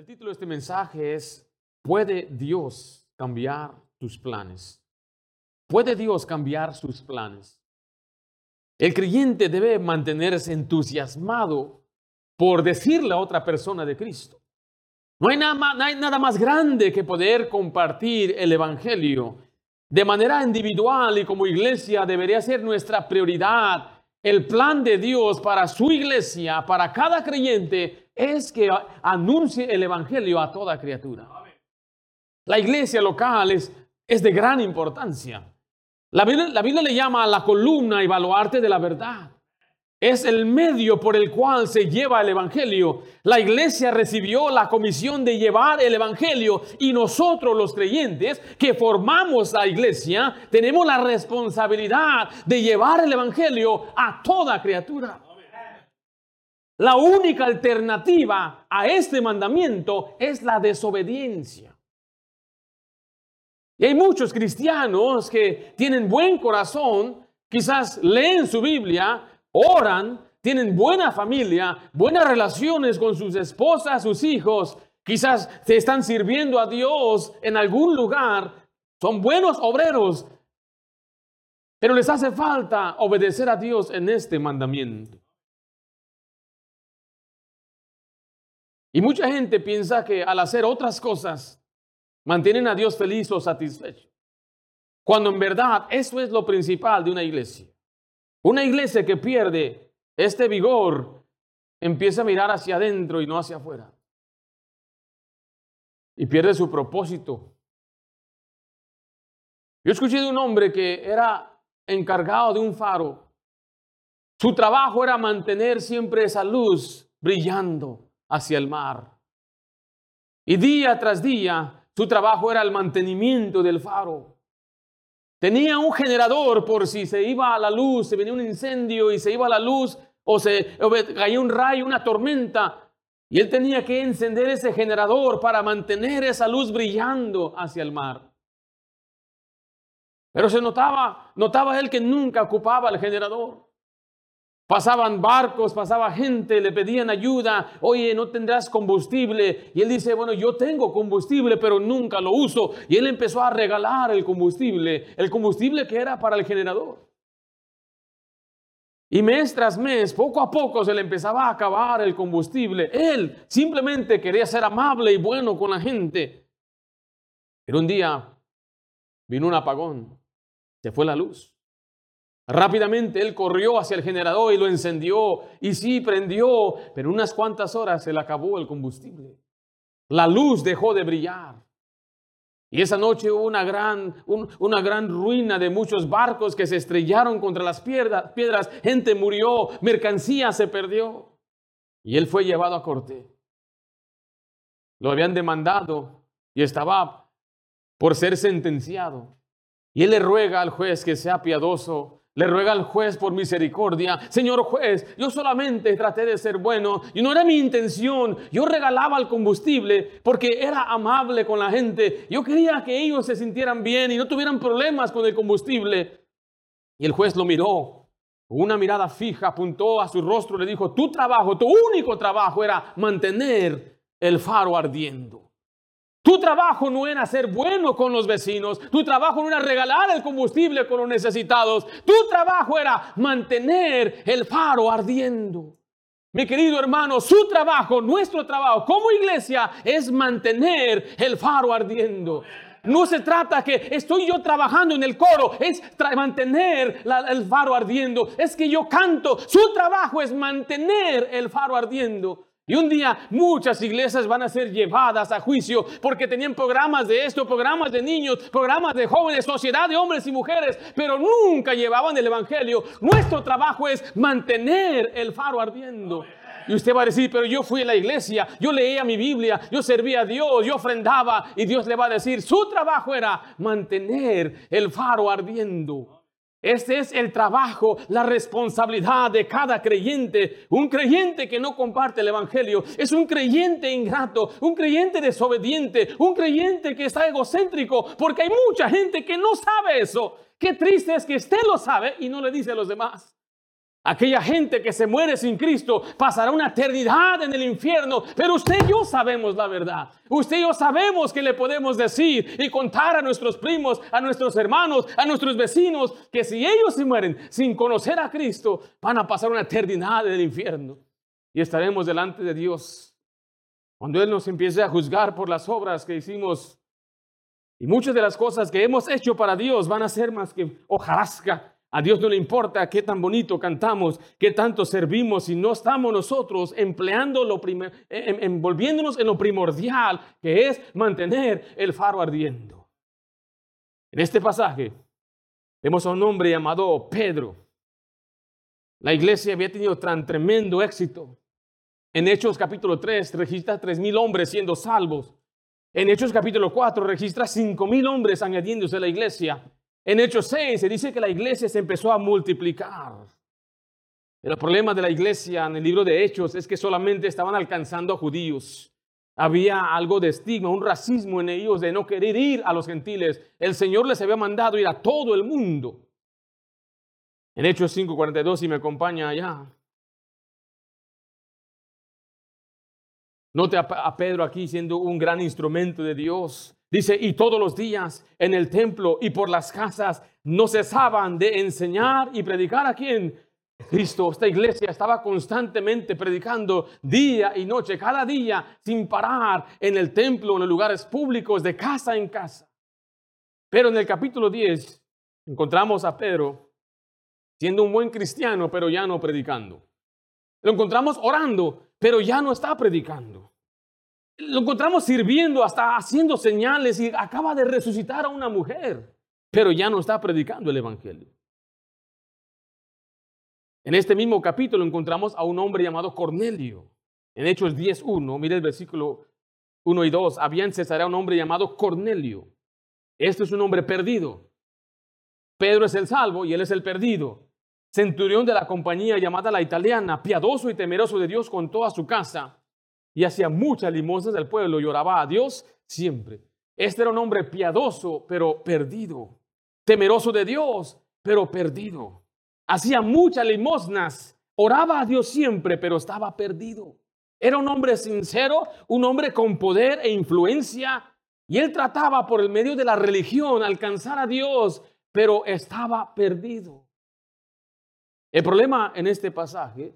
El título de este mensaje es, ¿puede Dios cambiar tus planes? ¿Puede Dios cambiar sus planes? El creyente debe mantenerse entusiasmado por decirle a otra persona de Cristo. No hay, nada más, no hay nada más grande que poder compartir el Evangelio. De manera individual y como iglesia debería ser nuestra prioridad el plan de Dios para su iglesia, para cada creyente, es que anuncie el Evangelio a toda criatura. La iglesia local es, de gran importancia. La Biblia, la Biblia le llama a la columna y baluarte de la verdad. Es el medio por el cual se lleva el Evangelio. La iglesia recibió la comisión de llevar el Evangelio y nosotros los creyentes que formamos la iglesia tenemos la responsabilidad de llevar el Evangelio a toda criatura. La única alternativa a este mandamiento es la desobediencia. Y hay muchos cristianos que tienen buen corazón, quizás leen su Biblia, oran, tienen buena familia, buenas relaciones con sus esposas, sus hijos, quizás se están sirviendo a Dios en algún lugar, son buenos obreros, pero les hace falta obedecer a Dios en este mandamiento. Y mucha gente piensa que al hacer otras cosas mantienen a Dios feliz o satisfecho. Cuando en verdad eso es lo principal de una iglesia. Una iglesia que pierde este vigor empieza a mirar hacia adentro y no hacia afuera. Y pierde su propósito. Yo escuché de un hombre que era encargado de un faro. Su trabajo era mantener siempre esa luz brillando hacia el mar. Y día tras día su trabajo era el mantenimiento del faro. Tenía un generador por si se iba a la luz, se venía un incendio y se iba a la luz o se caía un rayo, una tormenta. Y él tenía que encender ese generador para mantener esa luz brillando hacia el mar. Pero se notaba, notaba él que nunca ocupaba el generador. Pasaban barcos, pasaba gente, le pedían ayuda, oye, no tendrás combustible. Y él dice, bueno, yo tengo combustible, pero nunca lo uso. Y él empezó a regalar el combustible, el combustible que era para el generador. Y mes tras mes, poco a poco se le empezaba a acabar el combustible. Él simplemente quería ser amable y bueno con la gente. Pero un día vino un apagón, se fue la luz. Rápidamente él corrió hacia el generador y lo encendió. Y sí, prendió, pero unas cuantas horas se le acabó el combustible. La luz dejó de brillar. Y esa noche hubo una gran, una gran ruina de muchos barcos que se estrellaron contra las piedras, piedras. Gente murió, mercancía se perdió. Y él fue llevado a corte. Lo habían demandado y estaba por ser sentenciado. Y él le ruega al juez que sea piadoso le ruega al juez por misericordia, Señor juez, yo solamente traté de ser bueno y no era mi intención. Yo regalaba el combustible porque era amable con la gente. Yo quería que ellos se sintieran bien y no tuvieran problemas con el combustible. Y el juez lo miró, una mirada fija, apuntó a su rostro y le dijo, tu trabajo, tu único trabajo era mantener el faro ardiendo. Tu trabajo no era ser bueno con los vecinos, tu trabajo no era regalar el combustible con los necesitados, tu trabajo era mantener el faro ardiendo. Mi querido hermano, su trabajo, nuestro trabajo como iglesia es mantener el faro ardiendo. No se trata que estoy yo trabajando en el coro, es mantener el faro ardiendo. Es que yo canto, su trabajo es mantener el faro ardiendo. Y un día muchas iglesias van a ser llevadas a juicio porque tenían programas de esto, programas de niños, programas de jóvenes, sociedad de hombres y mujeres, pero nunca llevaban el Evangelio. Nuestro trabajo es mantener el faro ardiendo. Y usted va a decir, pero yo fui a la iglesia, yo leía mi Biblia, yo servía a Dios, yo ofrendaba. Y Dios le va a decir, su trabajo era mantener el faro ardiendo. Este es el trabajo, la responsabilidad de cada creyente. Un creyente que no comparte el Evangelio es un creyente ingrato, un creyente desobediente, un creyente que está egocéntrico, porque hay mucha gente que no sabe eso. Qué triste es que usted lo sabe y no le dice a los demás. Aquella gente que se muere sin Cristo pasará una eternidad en el infierno, pero usted y yo sabemos la verdad. Usted y yo sabemos que le podemos decir y contar a nuestros primos, a nuestros hermanos, a nuestros vecinos, que si ellos se mueren sin conocer a Cristo, van a pasar una eternidad en el infierno. Y estaremos delante de Dios. Cuando Él nos empiece a juzgar por las obras que hicimos y muchas de las cosas que hemos hecho para Dios van a ser más que hojarasca a Dios no le importa qué tan bonito cantamos, qué tanto servimos, si no estamos nosotros empleando lo envolviéndonos en lo primordial, que es mantener el faro ardiendo. En este pasaje vemos a un hombre llamado Pedro. La iglesia había tenido tan tremendo éxito. En Hechos capítulo 3 registra tres mil hombres siendo salvos. En Hechos capítulo 4 registra cinco mil hombres añadiéndose a la iglesia. En Hechos 6 se dice que la iglesia se empezó a multiplicar. El problema de la iglesia en el libro de Hechos es que solamente estaban alcanzando a judíos. Había algo de estigma, un racismo en ellos de no querer ir a los gentiles. El Señor les había mandado ir a todo el mundo. En Hechos 5:42, si me acompaña allá. Note a Pedro aquí siendo un gran instrumento de Dios. Dice, y todos los días en el templo y por las casas no cesaban de enseñar y predicar a quién? Cristo, esta iglesia estaba constantemente predicando día y noche, cada día, sin parar, en el templo, en los lugares públicos, de casa en casa. Pero en el capítulo 10 encontramos a Pedro siendo un buen cristiano, pero ya no predicando. Lo encontramos orando, pero ya no está predicando lo encontramos sirviendo, hasta haciendo señales y acaba de resucitar a una mujer, pero ya no está predicando el Evangelio. En este mismo capítulo encontramos a un hombre llamado Cornelio. En Hechos 10.1, mire el versículo 1 y 2, había en Cesarea un hombre llamado Cornelio. Este es un hombre perdido. Pedro es el salvo y él es el perdido. Centurión de la compañía llamada la italiana, piadoso y temeroso de Dios con toda su casa y hacía muchas limosnas del pueblo y oraba a Dios siempre. Este era un hombre piadoso, pero perdido. Temeroso de Dios, pero perdido. Hacía muchas limosnas, oraba a Dios siempre, pero estaba perdido. Era un hombre sincero, un hombre con poder e influencia, y él trataba por el medio de la religión alcanzar a Dios, pero estaba perdido. El problema en este pasaje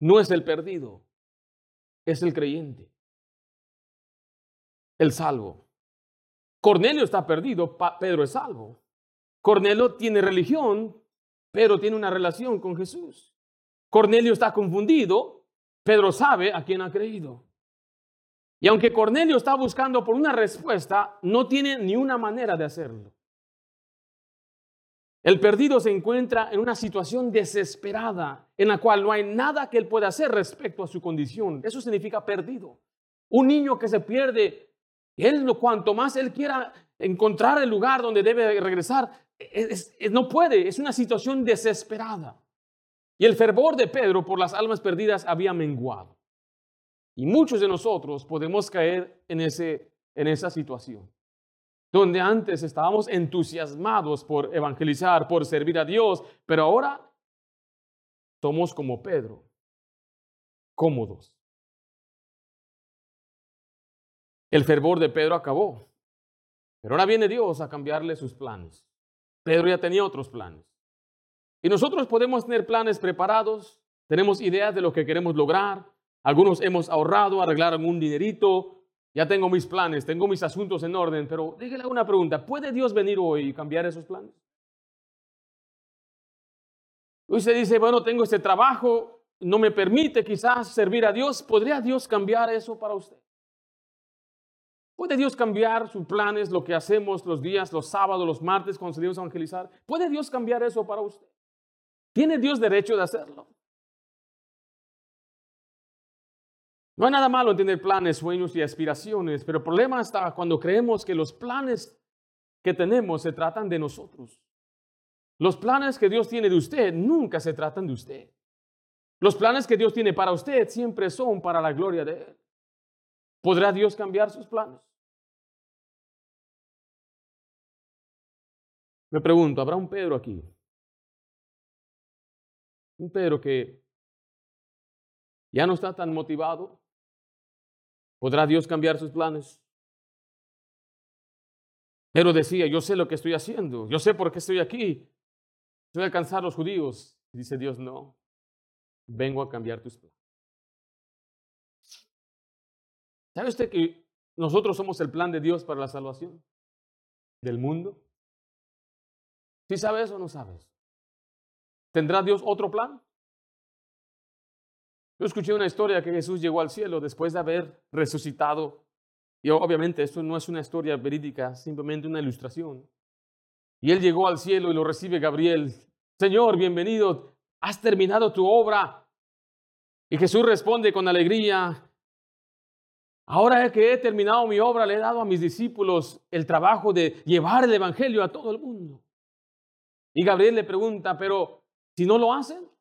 no es el perdido, es el creyente, el salvo. Cornelio está perdido, Pedro es salvo. Cornelio tiene religión, Pedro tiene una relación con Jesús. Cornelio está confundido, Pedro sabe a quién ha creído. Y aunque Cornelio está buscando por una respuesta, no tiene ni una manera de hacerlo. El perdido se encuentra en una situación desesperada en la cual no hay nada que él pueda hacer respecto a su condición. Eso significa perdido. Un niño que se pierde, él cuanto más él quiera encontrar el lugar donde debe regresar, no puede, es una situación desesperada. Y el fervor de Pedro por las almas perdidas había menguado. Y muchos de nosotros podemos caer en, ese, en esa situación donde antes estábamos entusiasmados por evangelizar, por servir a Dios, pero ahora somos como Pedro, cómodos. El fervor de Pedro acabó, pero ahora viene Dios a cambiarle sus planes. Pedro ya tenía otros planes. Y nosotros podemos tener planes preparados, tenemos ideas de lo que queremos lograr, algunos hemos ahorrado, arreglar algún dinerito, ya tengo mis planes, tengo mis asuntos en orden, pero déjele una pregunta, ¿puede Dios venir hoy y cambiar esos planes? Usted dice, bueno, tengo este trabajo, no me permite quizás servir a Dios, ¿podría Dios cambiar eso para usted? ¿Puede Dios cambiar sus planes, lo que hacemos los días, los sábados, los martes cuando salimos a evangelizar? ¿Puede Dios cambiar eso para usted? ¿Tiene Dios derecho de hacerlo? No hay nada malo en tener planes, sueños y aspiraciones, pero el problema está cuando creemos que los planes que tenemos se tratan de nosotros. Los planes que Dios tiene de usted nunca se tratan de usted. Los planes que Dios tiene para usted siempre son para la gloria de Él. ¿Podrá Dios cambiar sus planes? Me pregunto, ¿habrá un Pedro aquí? Un Pedro que ya no está tan motivado. ¿Podrá Dios cambiar sus planes? Pero decía, yo sé lo que estoy haciendo, yo sé por qué estoy aquí. Estoy a alcanzar a los judíos. Dice Dios, no, vengo a cambiar tus planes. ¿Sabe usted que nosotros somos el plan de Dios para la salvación del mundo? ¿Sí sabes o no sabes? ¿Tendrá Dios otro plan? Yo escuché una historia que Jesús llegó al cielo después de haber resucitado. Y obviamente esto no es una historia verídica, simplemente una ilustración. Y él llegó al cielo y lo recibe Gabriel. Señor, bienvenido, has terminado tu obra. Y Jesús responde con alegría, ahora que he terminado mi obra, le he dado a mis discípulos el trabajo de llevar el Evangelio a todo el mundo. Y Gabriel le pregunta, pero si no lo hacen,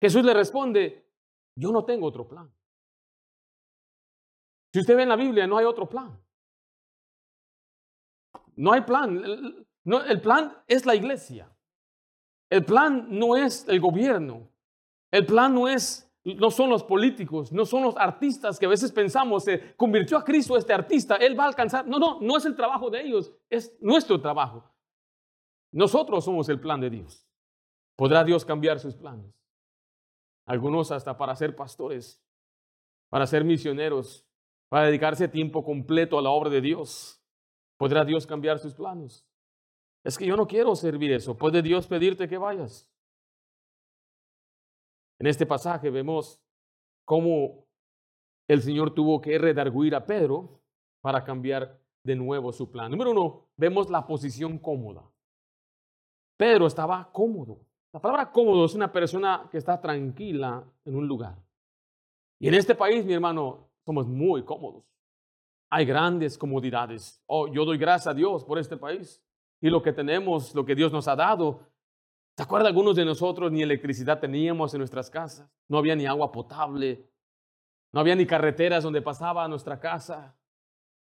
Jesús le responde, yo no tengo otro plan. Si usted ve en la Biblia, no hay otro plan. No hay plan. el plan es la iglesia. El plan no es el gobierno. El plan no es no son los políticos, no son los artistas que a veces pensamos, se convirtió a Cristo este artista, él va a alcanzar. No, no, no es el trabajo de ellos, es nuestro trabajo. Nosotros somos el plan de Dios. ¿Podrá Dios cambiar sus planes? Algunos hasta para ser pastores, para ser misioneros, para dedicarse tiempo completo a la obra de Dios. ¿Podrá Dios cambiar sus planes? Es que yo no quiero servir eso. ¿Puede Dios pedirte que vayas? En este pasaje vemos cómo el Señor tuvo que redarguir a Pedro para cambiar de nuevo su plan. Número uno, vemos la posición cómoda. Pedro estaba cómodo. La palabra cómodo es una persona que está tranquila en un lugar. Y en este país, mi hermano, somos muy cómodos. Hay grandes comodidades. Oh, yo doy gracias a Dios por este país. Y lo que tenemos, lo que Dios nos ha dado, ¿Se acuerdan algunos de nosotros ni electricidad teníamos en nuestras casas? No había ni agua potable, no había ni carreteras donde pasaba nuestra casa.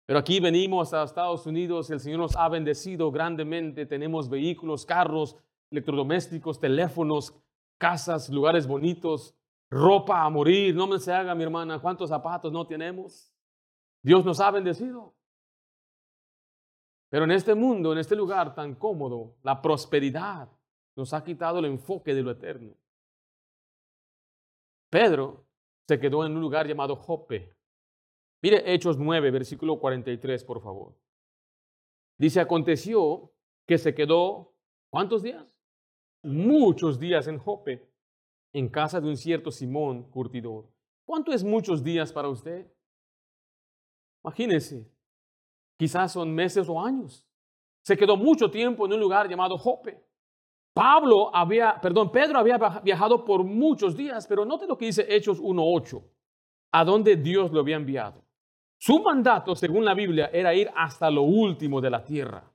Pero aquí venimos a Estados Unidos, el Señor nos ha bendecido grandemente, tenemos vehículos, carros, electrodomésticos, teléfonos, casas, lugares bonitos, ropa a morir, no me se haga mi hermana, ¿cuántos zapatos no tenemos? Dios nos ha bendecido. Pero en este mundo, en este lugar tan cómodo, la prosperidad, nos ha quitado el enfoque de lo eterno. Pedro se quedó en un lugar llamado Jope. Mire Hechos 9, versículo 43, por favor. Dice, aconteció que se quedó, ¿cuántos días? Muchos días en Jope, en casa de un cierto Simón curtidor. ¿Cuánto es muchos días para usted? Imagínese, quizás son meses o años. Se quedó mucho tiempo en un lugar llamado Jope. Pablo había, perdón, Pedro había viajado por muchos días, pero note lo que dice Hechos 1.8, a donde Dios lo había enviado. Su mandato, según la Biblia, era ir hasta lo último de la tierra.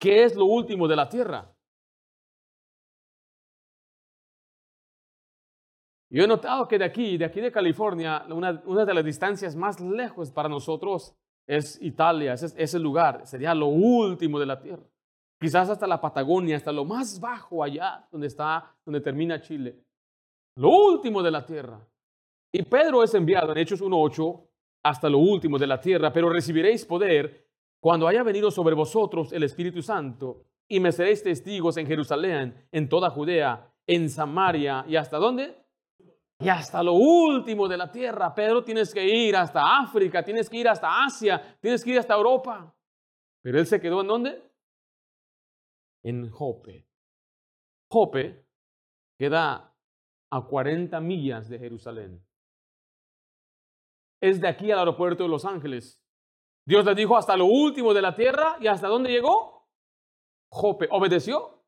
¿Qué es lo último de la tierra? Yo he notado que de aquí, de aquí de California, una, de las distancias más lejos para nosotros es Italia, ese, ese lugar, sería lo último de la tierra quizás hasta la Patagonia, hasta lo más bajo allá, donde está, donde termina Chile, lo último de la tierra. Y Pedro es enviado en Hechos 1.8 hasta lo último de la tierra, pero recibiréis poder cuando haya venido sobre vosotros el Espíritu Santo y me seréis testigos en Jerusalén, en toda Judea, en Samaria y hasta dónde? Y hasta lo último de la tierra. Pedro, tienes que ir hasta África, tienes que ir hasta Asia, tienes que ir hasta Europa. Pero él se quedó en dónde? en Jope. Jope queda a 40 millas de Jerusalén. Es de aquí al aeropuerto de Los Ángeles. Dios le dijo hasta lo último de la tierra y hasta dónde llegó. Jope obedeció.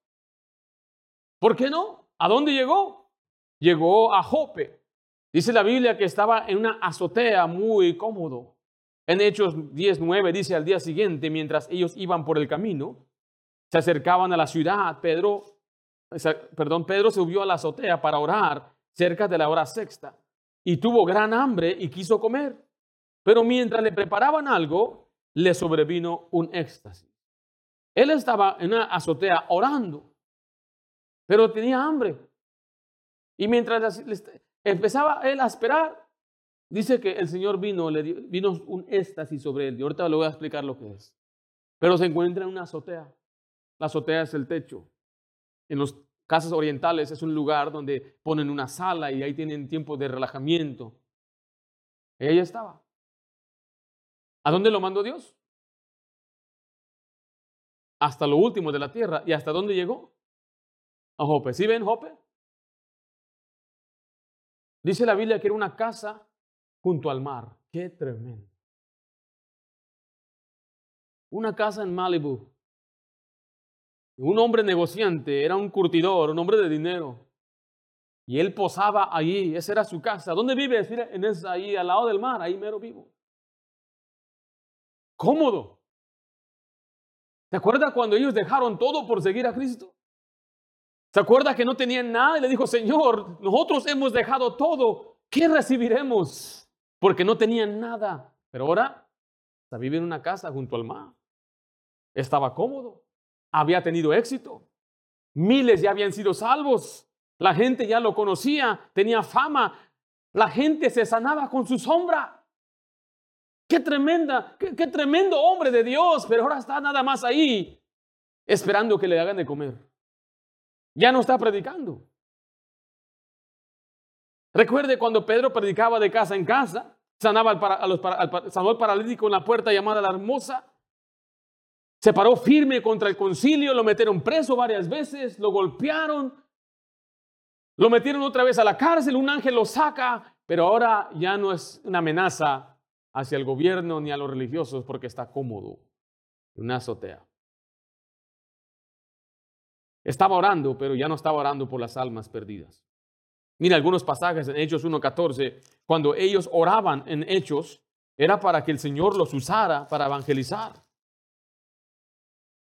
¿Por qué no? ¿A dónde llegó? Llegó a Jope. Dice la Biblia que estaba en una azotea muy cómodo. En Hechos 19 dice al día siguiente, mientras ellos iban por el camino, se acercaban a la ciudad, Pedro, perdón, Pedro subió a la azotea para orar cerca de la hora sexta y tuvo gran hambre y quiso comer. Pero mientras le preparaban algo, le sobrevino un éxtasis. Él estaba en una azotea orando, pero tenía hambre. Y mientras empezaba él a esperar, dice que el Señor vino, le vino un éxtasis sobre él. Y ahorita le voy a explicar lo que es. Pero se encuentra en una azotea. La azotea es el techo. En las casas orientales es un lugar donde ponen una sala y ahí tienen tiempo de relajamiento. Ella estaba. ¿A dónde lo mandó Dios? Hasta lo último de la tierra. ¿Y hasta dónde llegó? A Jope. ¿Sí ven Jope? Dice la Biblia que era una casa junto al mar. Qué tremendo. Una casa en Malibu. Un hombre negociante, era un curtidor, un hombre de dinero. Y él posaba allí, esa era su casa. ¿Dónde? Mira, en esa, ahí al lado del mar, ahí mero vivo. Cómodo. ¿Se acuerda cuando ellos dejaron todo por seguir a Cristo? ¿Se acuerda que no tenían nada y le dijo, Señor, nosotros hemos dejado todo, ¿qué recibiremos? Porque no tenían nada. Pero ahora está vive en una casa junto al mar. Estaba cómodo, había tenido éxito. Miles ya habían sido salvos. La gente ya lo conocía, tenía fama. La gente se sanaba con su sombra. Qué tremenda, qué, qué tremendo hombre de Dios, pero ahora está nada más ahí esperando que le hagan de comer. Ya no está predicando. Recuerde cuando Pedro predicaba de casa en casa, sanaba al, sanó al paralítico en la puerta llamada la hermosa, se paró firme contra el concilio, lo metieron preso varias veces, lo golpearon, lo metieron otra vez a la cárcel, un ángel lo saca, pero ahora ya no es una amenaza hacia el gobierno ni a los religiosos porque está cómodo una azotea. Estaba orando, pero ya no estaba orando por las almas perdidas. Mira algunos pasajes en Hechos 1.14, cuando ellos oraban en Hechos, era para que el Señor los usara para evangelizar.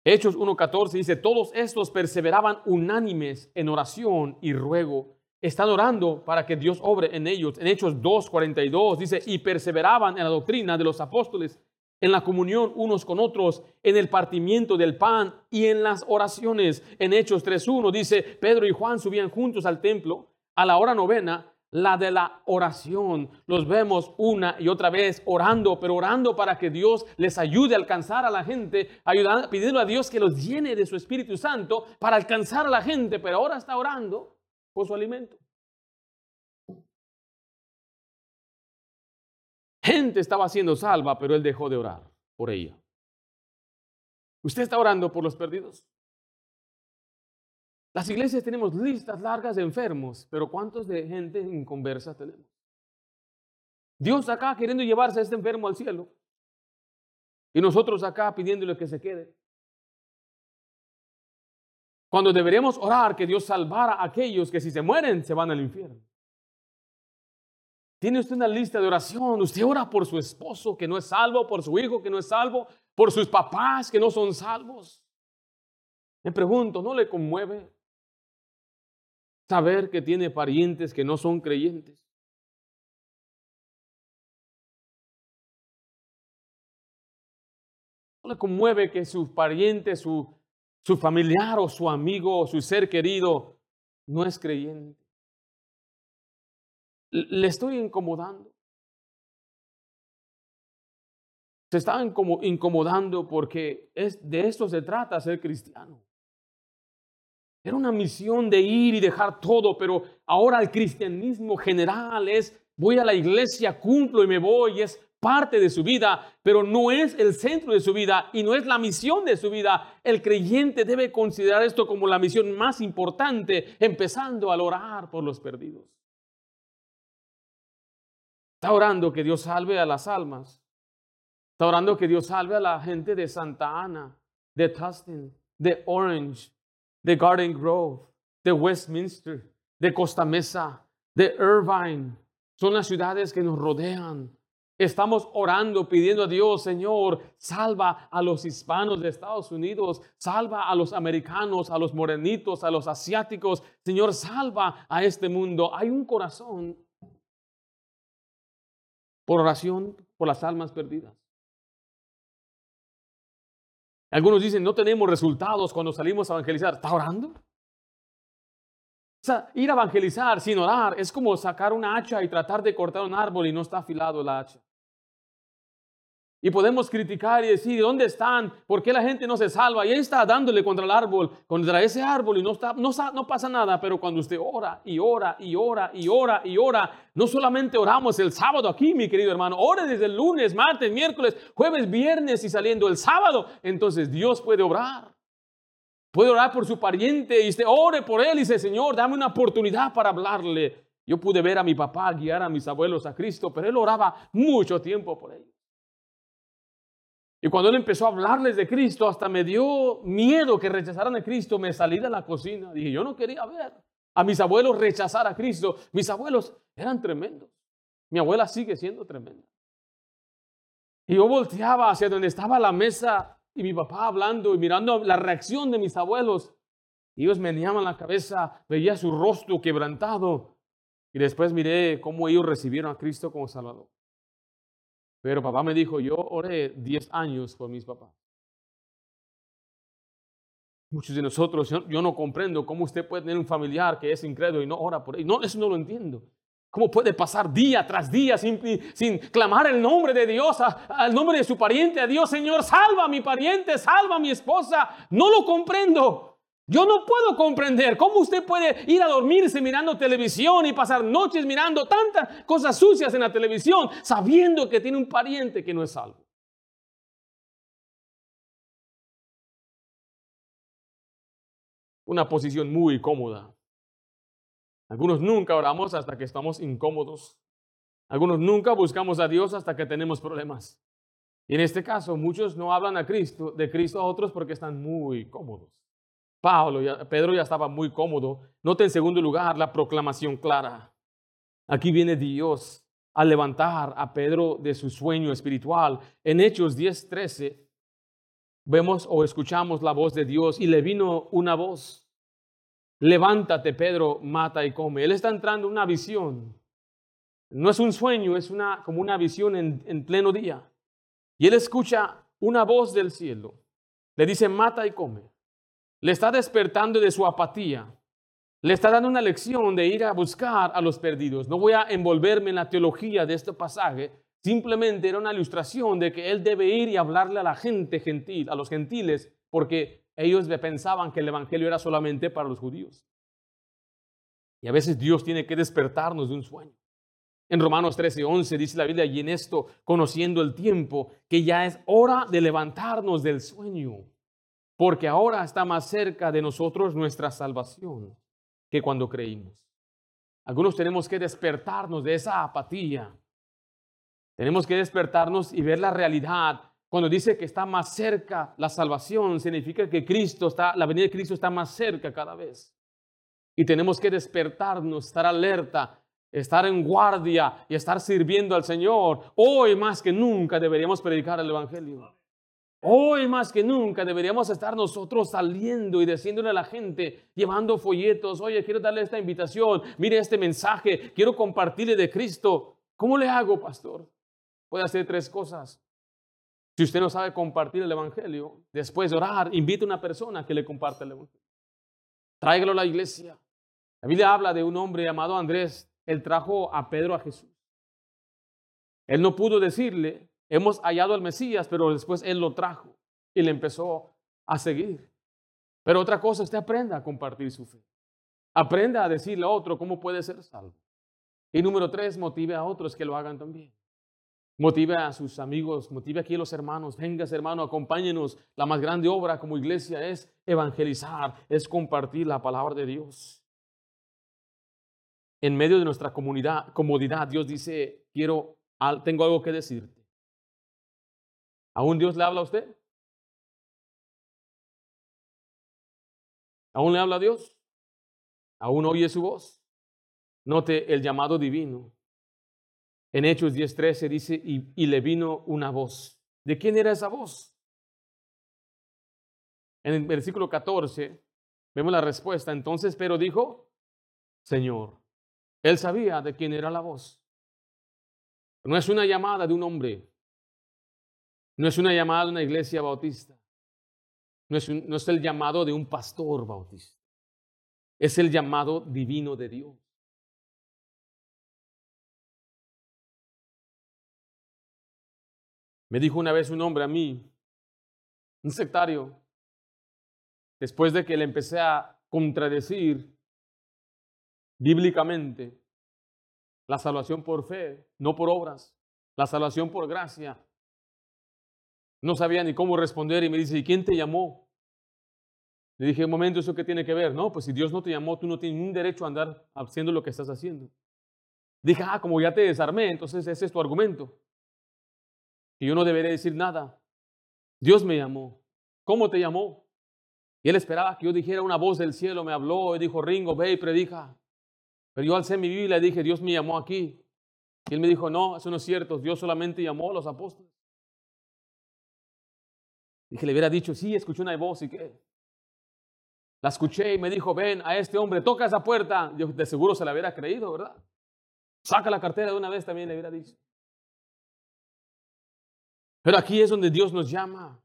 Hechos 1.14 dice, todos estos perseveraban unánimes en oración y ruego. Están orando para que Dios obre en ellos. En Hechos 2.42 dice, y perseveraban en la doctrina de los apóstoles en la comunión unos con otros, en el partimiento del pan y en las oraciones. En Hechos 3.1 dice, Pedro y Juan subían juntos al templo a la hora novena, la de la oración. Los vemos una y otra vez orando, pero orando para que Dios les ayude a alcanzar a la gente, ayudando, pidiendo a Dios que los llene de su Espíritu Santo para alcanzar a la gente, pero ahora está orando por su alimento. Gente estaba siendo salva, pero él dejó de orar por ella. ¿Usted está orando por los perdidos? Las iglesias tenemos listas largas de enfermos, pero ¿cuántos de gente inconversa tenemos? Dios acá queriendo llevarse a este enfermo al cielo y nosotros acá pidiéndole que se quede. Cuando deberíamos orar que Dios salvara a aquellos que si se mueren se van al infierno. ¿Tiene usted una lista de oración? Usted ora por su esposo que no es salvo, por su hijo que no es salvo, por sus papás que no son salvos. Me pregunto, ¿no le conmueve saber que tiene parientes que no son creyentes? ¿No le conmueve que su pariente, su, su familiar o su amigo o su ser querido no es creyente? Le estoy incomodando. Se está incomodando porque es, de esto se trata ser cristiano. Era una misión de ir y dejar todo, pero ahora el cristianismo general es voy a la iglesia, cumplo y me voy, es parte de su vida, pero no es el centro de su vida y no es la misión de su vida. El creyente debe considerar esto como la misión más importante, empezando al orar por los perdidos. Está orando que Dios salve a las almas. Está orando que Dios salve a la gente de Santa Ana, de Tustin, de Orange, de Garden Grove, de Westminster, de Costa Mesa, de Irvine. Son las ciudades que nos rodean. Estamos orando, pidiendo a Dios, Señor, salva a los hispanos de Estados Unidos, salva a los americanos, a los morenitos, a los asiáticos. Señor, salva a este mundo. Hay un corazón por oración por las almas perdidas. Algunos dicen, no tenemos resultados cuando salimos a evangelizar. ¿Está orando? sea, ir a evangelizar sin orar es como sacar una hacha y tratar de cortar un árbol y no está afilado la hacha. Y podemos criticar y decir, ¿dónde están? ¿Por qué la gente no se salva? Y él está dándole contra el árbol, contra ese árbol y no, está, no, no pasa nada. Pero cuando usted ora y ora y ora y ora y ora, no solamente oramos el sábado aquí, mi querido hermano, ore desde el lunes, martes, miércoles, jueves, viernes y saliendo el sábado. Entonces Dios puede obrar. Puede orar por su pariente y usted ore por él y dice, Señor, dame una oportunidad para hablarle. Yo pude ver a mi papá guiar a mis abuelos a Cristo, pero él oraba mucho tiempo por ellos. Y cuando él empezó a hablarles de Cristo, hasta me dio miedo que rechazaran a Cristo. Me salí de la cocina. Dije, yo no quería ver a mis abuelos rechazar a Cristo. Mis abuelos eran tremendos. Mi abuela sigue siendo tremenda. Y yo volteaba hacia donde estaba la mesa y mi papá hablando y mirando la reacción de mis abuelos. Ellos meneaban la cabeza, veía su rostro quebrantado. Y después miré cómo ellos recibieron a Cristo como Salvador. Pero papá me dijo, yo oré 10 años por mis papás. Muchos de nosotros, yo, no comprendo cómo usted puede tener un familiar que es incrédulo y no ora por él. No, eso no lo entiendo. ¿Cómo puede pasar día tras día sin, sin clamar el nombre de Dios, al nombre de su pariente, a Dios, Señor, salva a mi pariente, salva a mi esposa? No lo comprendo. Yo no puedo comprender cómo usted puede ir a dormirse mirando televisión y pasar noches mirando tantas cosas sucias en la televisión sabiendo que tiene un pariente que no es salvo. Una posición muy cómoda. Algunos nunca oramos hasta que estamos incómodos. Algunos nunca buscamos a Dios hasta que tenemos problemas. Y en este caso, muchos no hablan a Cristo, de Cristo a otros porque están muy cómodos. Pablo, Pedro ya estaba muy cómodo. Note en segundo lugar la proclamación clara. Aquí viene Dios a levantar a Pedro de su sueño espiritual. En Hechos 10:13 vemos o escuchamos la voz de Dios y le vino una voz. Levántate, Pedro, mata y come. Él está entrando en una visión. No es un sueño, es una, como una visión en, en pleno día. Y él escucha una voz del cielo. Le dice, mata y come le está despertando de su apatía. Le está dando una lección de ir a buscar a los perdidos. No voy a envolverme en la teología de este pasaje. Simplemente era una ilustración de que él debe ir y hablarle a la gente gentil, a los gentiles, porque ellos pensaban que el evangelio era solamente para los judíos. Y a veces Dios tiene que despertarnos de un sueño. En Romanos 13, 11 dice la Biblia, y en esto, conociendo el tiempo, que ya es hora de levantarnos del sueño porque ahora está más cerca de nosotros nuestra salvación que cuando creímos. Algunos tenemos que despertarnos de esa apatía. Tenemos que despertarnos y ver la realidad. Cuando dice que está más cerca la salvación, significa que Cristo está, la venida de Cristo está más cerca cada vez. Y tenemos que despertarnos, estar alerta, estar en guardia y estar sirviendo al Señor. Hoy más que nunca deberíamos predicar el Evangelio. Hoy más que nunca deberíamos estar nosotros saliendo y diciéndole a la gente, llevando folletos, oye, quiero darle esta invitación, mire este mensaje, quiero compartirle de Cristo. ¿Cómo le hago, pastor? Puede hacer tres cosas. Si usted no sabe compartir el Evangelio, después de orar, invite a una persona que le comparte el Evangelio. Tráigalo a la iglesia. La Biblia habla de un hombre llamado Andrés. Él trajo a Pedro a Jesús. Él no pudo decirle, Hemos hallado al Mesías, pero después Él lo trajo y le empezó a seguir. Pero otra cosa, usted aprenda a compartir su fe. Aprenda a decirle a otro cómo puede ser salvo. Y número tres, motive a otros que lo hagan también. Motive a sus amigos, motive aquí a los hermanos. Vengas, hermano, acompáñenos. La más grande obra como iglesia es evangelizar, es compartir la palabra de Dios. En medio de nuestra comunidad, comodidad, Dios dice, quiero, tengo algo que decir. ¿Aún Dios le habla a usted? ¿Aún le habla a Dios? ¿Aún oye su voz? Note el llamado divino. En Hechos 10:13 dice, y, y, le vino una voz. ¿De quién era esa voz? En el versículo 14 vemos la respuesta. Entonces pero dijo, Señor. Él sabía de quién era la voz. No es una llamada de un hombre, no es una llamada de una iglesia bautista. No es, no es el llamado de un pastor bautista. es el llamado divino de Dios. Me dijo una vez un hombre a mí, un sectario, después de que le empecé a contradecir bíblicamente la salvación por fe, no por obras, la salvación por gracia. No sabía ni cómo responder y me dice, ¿y quién te llamó? Le dije, un momento, ¿eso qué tiene que ver? No, pues si Dios no te llamó, tú no tienes ningún derecho a andar haciendo lo que estás haciendo. Dije, ah, como ya te desarmé, entonces ese es tu argumento. Y yo no debería decir nada. Dios me llamó. ¿Cómo te llamó? Y él esperaba que yo dijera una voz del cielo, me habló y dijo, Ringo, ve y predica. Pero yo alcé mi Biblia y dije, Dios me llamó aquí. Y él me dijo, no, eso no es cierto, Dios solamente llamó a los apóstoles. Dije, le hubiera dicho, sí, escuché una voz y qué. La escuché y me dijo, ven a este hombre, toca esa puerta. Yo de seguro se la hubiera creído, ¿verdad? Saca la cartera de una vez, también le hubiera dicho. Pero aquí es donde Dios nos llama.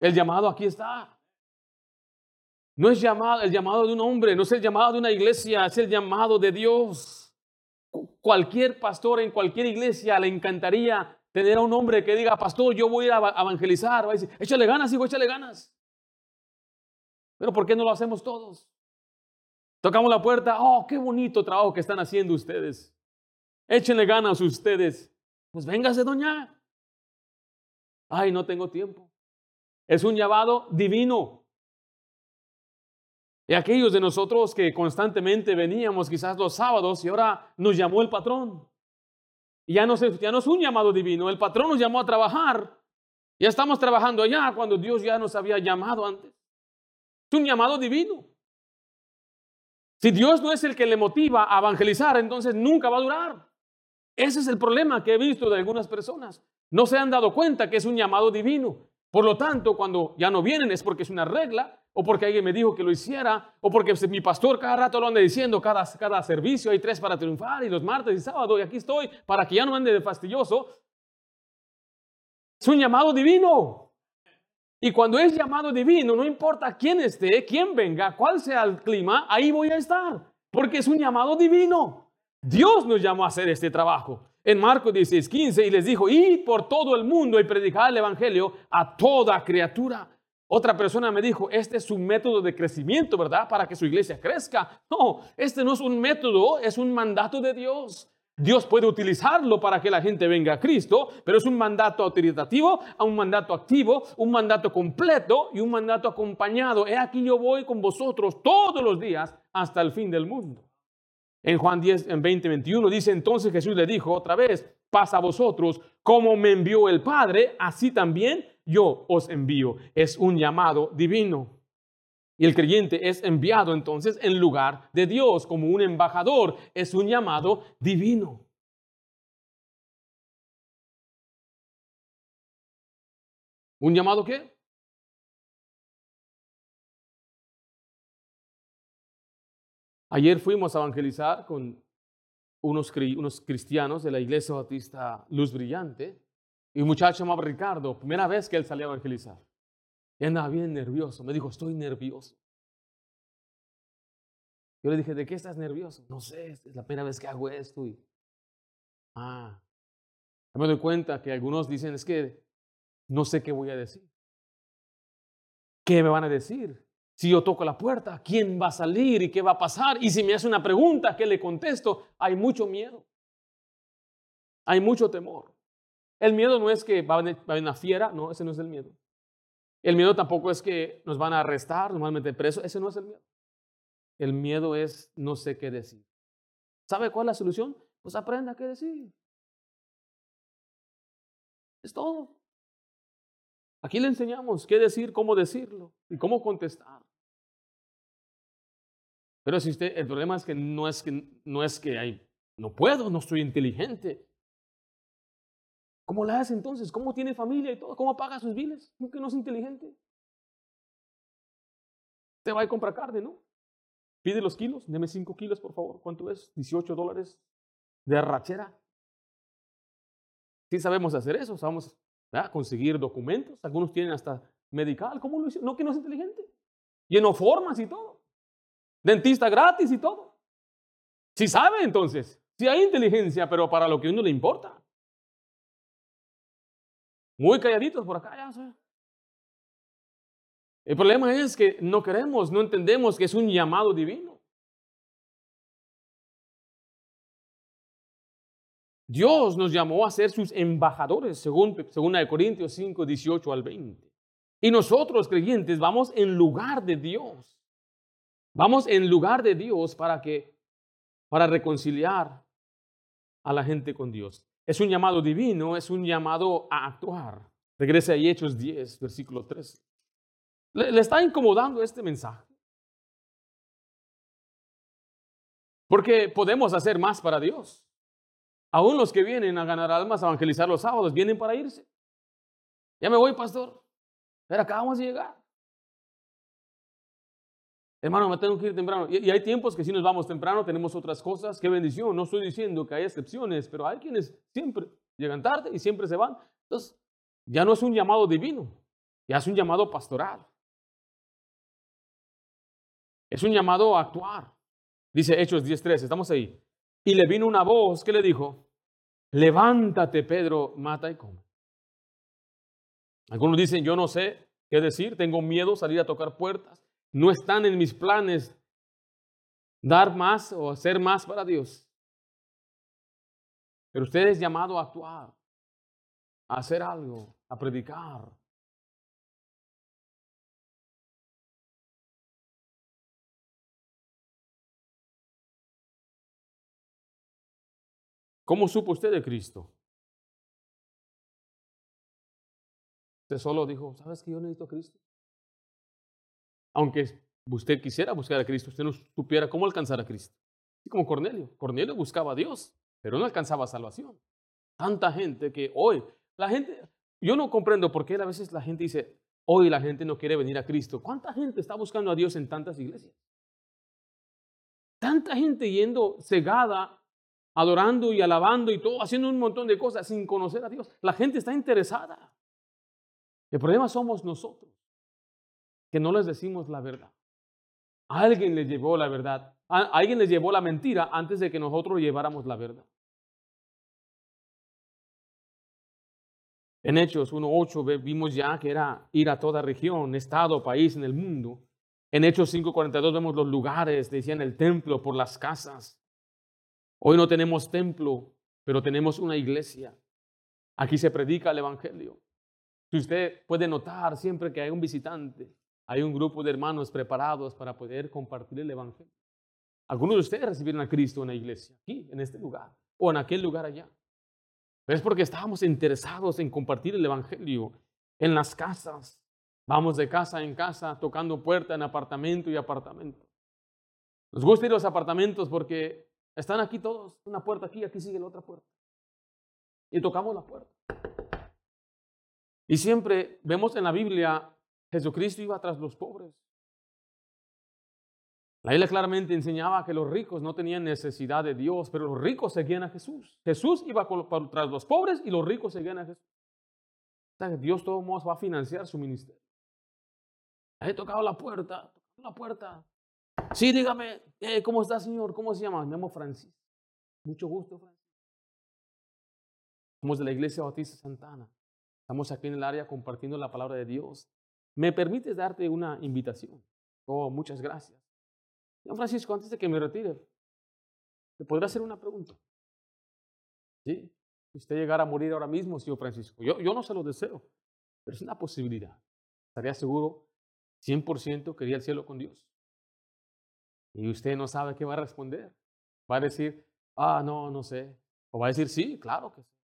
El llamado aquí está. No es llamado, el llamado de un hombre, no es el llamado de una iglesia, es el llamado de Dios. Cualquier pastor en cualquier iglesia le encantaría tener a un hombre que diga, pastor, yo voy a evangelizar. Va a decir, échale ganas, hijo, échale ganas. Pero ¿por qué no lo hacemos todos? Tocamos la puerta, oh, qué bonito trabajo que están haciendo ustedes. Échenle ganas ustedes. Pues véngase, doña. Ay, no tengo tiempo. Es un llamado divino. Y aquellos de nosotros que constantemente veníamos quizás los sábados y ahora nos llamó el patrón. Y ya no, ya no es un llamado divino, el patrón nos llamó a trabajar. Ya estamos trabajando allá cuando Dios ya nos había llamado antes. Es un llamado divino. Si Dios no es el que le motiva a evangelizar, entonces nunca va a durar. Ese es el problema que he visto de algunas personas. No se han dado cuenta que es un llamado divino. Por lo tanto, cuando ya no vienen es porque es una regla, o porque alguien me dijo que lo hiciera, o porque mi pastor cada rato lo anda diciendo, cada, cada servicio hay tres para triunfar, y los martes y sábados, y aquí estoy, para que ya no ande de fastidioso. Es un llamado divino. Y cuando es llamado divino, no importa quién esté, quién venga, cuál sea el clima, ahí voy a estar, porque es un llamado divino. Dios nos llamó a hacer este trabajo. En Marcos 16, 15, y les dijo, id por todo el mundo y predicad el Evangelio a toda criatura. Otra persona me dijo, este es un método de crecimiento, ¿verdad? Para que su iglesia crezca. No, este no es un método, es un mandato de Dios. Dios puede utilizarlo para que la gente venga a Cristo, pero es un mandato autoritativo, un mandato activo, un mandato completo y un mandato acompañado. He aquí yo voy con vosotros todos los días hasta el fin del mundo. En Juan 10, en 20, 21 dice entonces Jesús le dijo otra vez, pasa a vosotros, como me envió el Padre, así también yo os envío. Es un llamado divino. Y el creyente es enviado entonces en lugar de Dios como un embajador. Es un llamado divino. ¿Un llamado qué? Ayer fuimos a evangelizar con unos, unos cristianos de la iglesia bautista Luz Brillante y un muchacho llamado Ricardo, primera vez que él salió a evangelizar. Y andaba bien nervioso. Me dijo, estoy nervioso. Yo le dije, ¿de qué estás nervioso? No sé, es la primera vez que hago esto. Y... Ah, me doy cuenta que algunos dicen, es que no sé qué voy a decir. ¿Qué me van a decir? Si yo toco la puerta, ¿quién va a salir y qué va a pasar? Y si me hace una pregunta, ¿qué le contesto? Hay mucho miedo. Hay mucho temor. El miedo no es que va a venir una fiera, no, ese no es el miedo. El miedo tampoco es que nos van a arrestar, normalmente preso, ese no es el miedo. El miedo es no sé qué decir. ¿Sabe cuál es la solución? Pues aprenda qué decir. Es todo. Aquí le enseñamos qué decir, cómo decirlo y cómo contestar. Pero si usted, el problema es que no es que, no es que hay, no puedo, no soy inteligente. ¿Cómo la hace entonces? ¿Cómo tiene familia y todo? ¿Cómo paga sus biles? ¿Cómo que no es inteligente? Usted va a comprar carne, ¿no? Pide los kilos, deme 5 kilos, por favor. ¿Cuánto es? 18 dólares de arrachera. Sí sabemos hacer eso, sabemos conseguir documentos. Algunos tienen hasta medical. ¿Cómo lo hicieron? No, que no es inteligente. Lleno formas y todo. Dentista gratis y todo. Si sabe entonces, si hay inteligencia, pero para lo que a uno le importa. Muy calladitos por acá, ya sé. El problema es que no queremos, no entendemos que es un llamado divino. Dios nos llamó a ser sus embajadores, según, según Corintios 5, 18 al 20. Y nosotros, creyentes, vamos en lugar de Dios. Vamos en lugar de Dios para que, para reconciliar a la gente con Dios. Es un llamado divino, es un llamado a actuar. Regrese a Hechos 10, versículo 13. ¿Le, está incomodando este mensaje? Porque podemos hacer más para Dios. Aún los que vienen a ganar almas, a evangelizar los sábados, vienen para irse. Ya me voy, pastor. Acabamos de llegar. Hermano, me tengo que ir temprano. Y, hay tiempos que si nos vamos temprano tenemos otras cosas. Qué bendición. No estoy diciendo que hay excepciones, pero hay quienes siempre llegan tarde y siempre se van. Entonces, ya no es un llamado divino, ya es un llamado pastoral. Es un llamado a actuar. Dice Hechos 10.3, estamos ahí. Y le vino una voz que le dijo, levántate Pedro, mata y come. Algunos dicen, yo no sé qué decir, tengo miedo salir a tocar puertas. No están en mis planes dar más o hacer más para Dios. Pero usted es llamado a actuar, a hacer algo, a predicar. ¿Cómo supo usted de Cristo? Usted solo dijo, ¿sabes que yo necesito Cristo? Aunque usted quisiera buscar a Cristo, usted no supiera cómo alcanzar a Cristo. Así como Cornelio. Cornelio buscaba a Dios, pero no alcanzaba salvación. Tanta gente que hoy, la gente, yo no comprendo por qué a veces la gente dice, hoy la gente no quiere venir a Cristo. ¿Cuánta gente está buscando a Dios en tantas iglesias? Tanta gente yendo cegada, adorando y alabando y todo, haciendo un montón de cosas sin conocer a Dios. La gente está interesada. El problema somos nosotros, que no les decimos la verdad. Alguien les llevó la verdad. Alguien les llevó la mentira antes de que nosotros lleváramos la verdad. En Hechos 1.8 vimos ya que era ir a toda región, estado, país en el mundo. En Hechos 5.42 vemos los lugares, decían el templo, por las casas. Hoy no tenemos templo, pero tenemos una iglesia. Aquí se predica el Evangelio. Si usted puede notar siempre que hay un visitante, hay un grupo de hermanos preparados para poder compartir el Evangelio. Algunos de ustedes recibieron a Cristo en la iglesia, aquí, en este lugar, o en aquel lugar allá. Es porque estábamos interesados en compartir el Evangelio en las casas. Vamos de casa en casa, tocando puerta en apartamento y apartamento. Nos gusta ir a los apartamentos porque están aquí todos, una puerta aquí, aquí sigue la otra puerta. Y tocamos la puerta. Y siempre vemos en la Biblia, Jesucristo iba tras los pobres. La Biblia claramente enseñaba que los ricos no tenían necesidad de Dios, pero los ricos seguían a Jesús. Jesús iba tras los pobres y los ricos seguían a Jesús. Dios todo modos va a financiar su ministerio. He tocado la puerta, la puerta. Sí, dígame, eh, ¿cómo está, señor? ¿Cómo se llama? Me llamo Francis. Mucho gusto, Francis. Somos de la Iglesia Bautista Santana. Estamos aquí en el área compartiendo la palabra de Dios. ¿Me permites darte una invitación? Oh, muchas gracias. Don Francisco, antes de que me retire, ¿le podría hacer una pregunta? ¿Sí? Si usted llegara a morir ahora mismo, señor Francisco, yo, yo no se lo deseo, pero es una posibilidad. Estaría seguro 100% que iría al cielo con Dios. Y usted no sabe qué va a responder. Va a decir, ah, no, no sé. O va a decir, sí, claro que sí.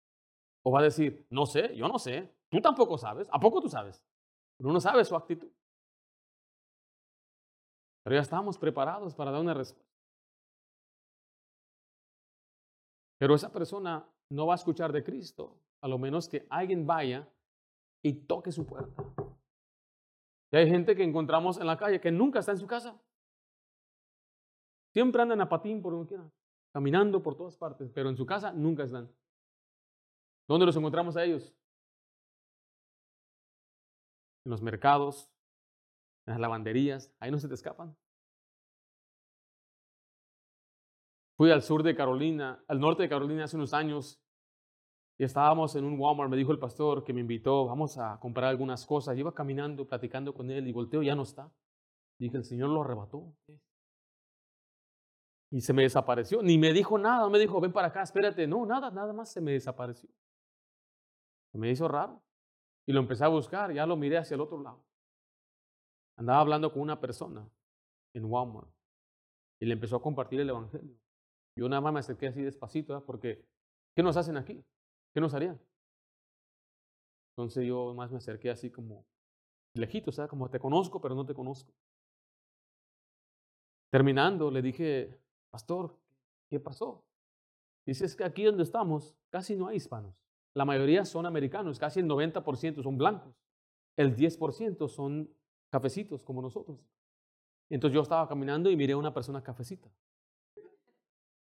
O va a decir, no sé, yo no sé, tú tampoco sabes, ¿a poco tú sabes? Pero uno sabe su actitud. Pero ya estamos preparados para dar una respuesta. Pero esa persona no va a escuchar de Cristo, a lo menos que alguien vaya y toque su puerta. Y hay gente que encontramos en la calle que nunca está en su casa. Siempre andan a patín por donde quiera, caminando por todas partes, pero en su casa nunca están. ¿Dónde los encontramos a ellos? En los mercados, en las lavanderías, ahí no se te escapan. Fui al sur de Carolina, al norte de Carolina hace unos años y estábamos en un Walmart, me dijo el pastor que me invitó, vamos a comprar algunas cosas. Iba caminando, platicando con él y volteo, ya no está. Dije, el Señor lo arrebató. Y se me desapareció. Ni me dijo nada, me dijo, ven para acá, espérate. No, nada, nada más se me desapareció. Me hizo raro. Y lo empecé a buscar, ya lo miré hacia el otro lado. Andaba hablando con una persona en Walmart y le empezó a compartir el Evangelio. Yo nada más me acerqué así despacito, porque ¿qué nos hacen aquí? ¿Qué nos harían? Entonces yo más me acerqué así como lejito, sea, como te conozco, pero no te conozco. Terminando, le dije, pastor, ¿qué pasó? Dice, es que aquí donde estamos casi no hay hispanos. La mayoría son americanos, casi el 90% son blancos. El 10% son cafecitos como nosotros. Entonces yo estaba caminando y miré a una persona cafecita.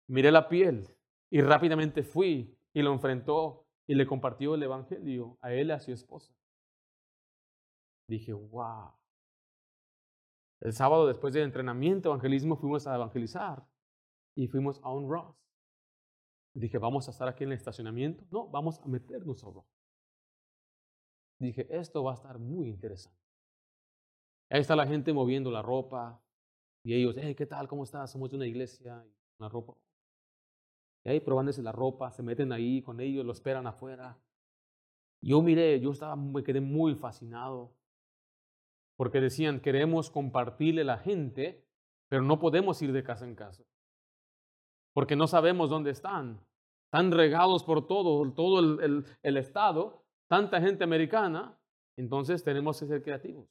Miré la piel y rápidamente fui y lo enfrentó y le compartió el Evangelio a él y a su esposa. Dije, wow. El sábado después del entrenamiento evangelismo fuimos a evangelizar y fuimos a un Ross. Dije, vamos a estar aquí en el estacionamiento. No, vamos a meternos a Ross. Dije, esto va a estar muy interesante. Ahí está la gente moviendo la ropa y ellos, hey, ¿qué tal? ¿Cómo estás? Somos de una iglesia. La ropa, y ahí probándose la ropa, se meten ahí con ellos, lo esperan afuera. Yo miré, yo estaba, me quedé muy fascinado, porque decían, queremos compartirle la gente, pero no podemos ir de casa en casa, porque no sabemos dónde están. Están regados por todo, todo el, el estado, tanta gente americana, entonces tenemos que ser creativos.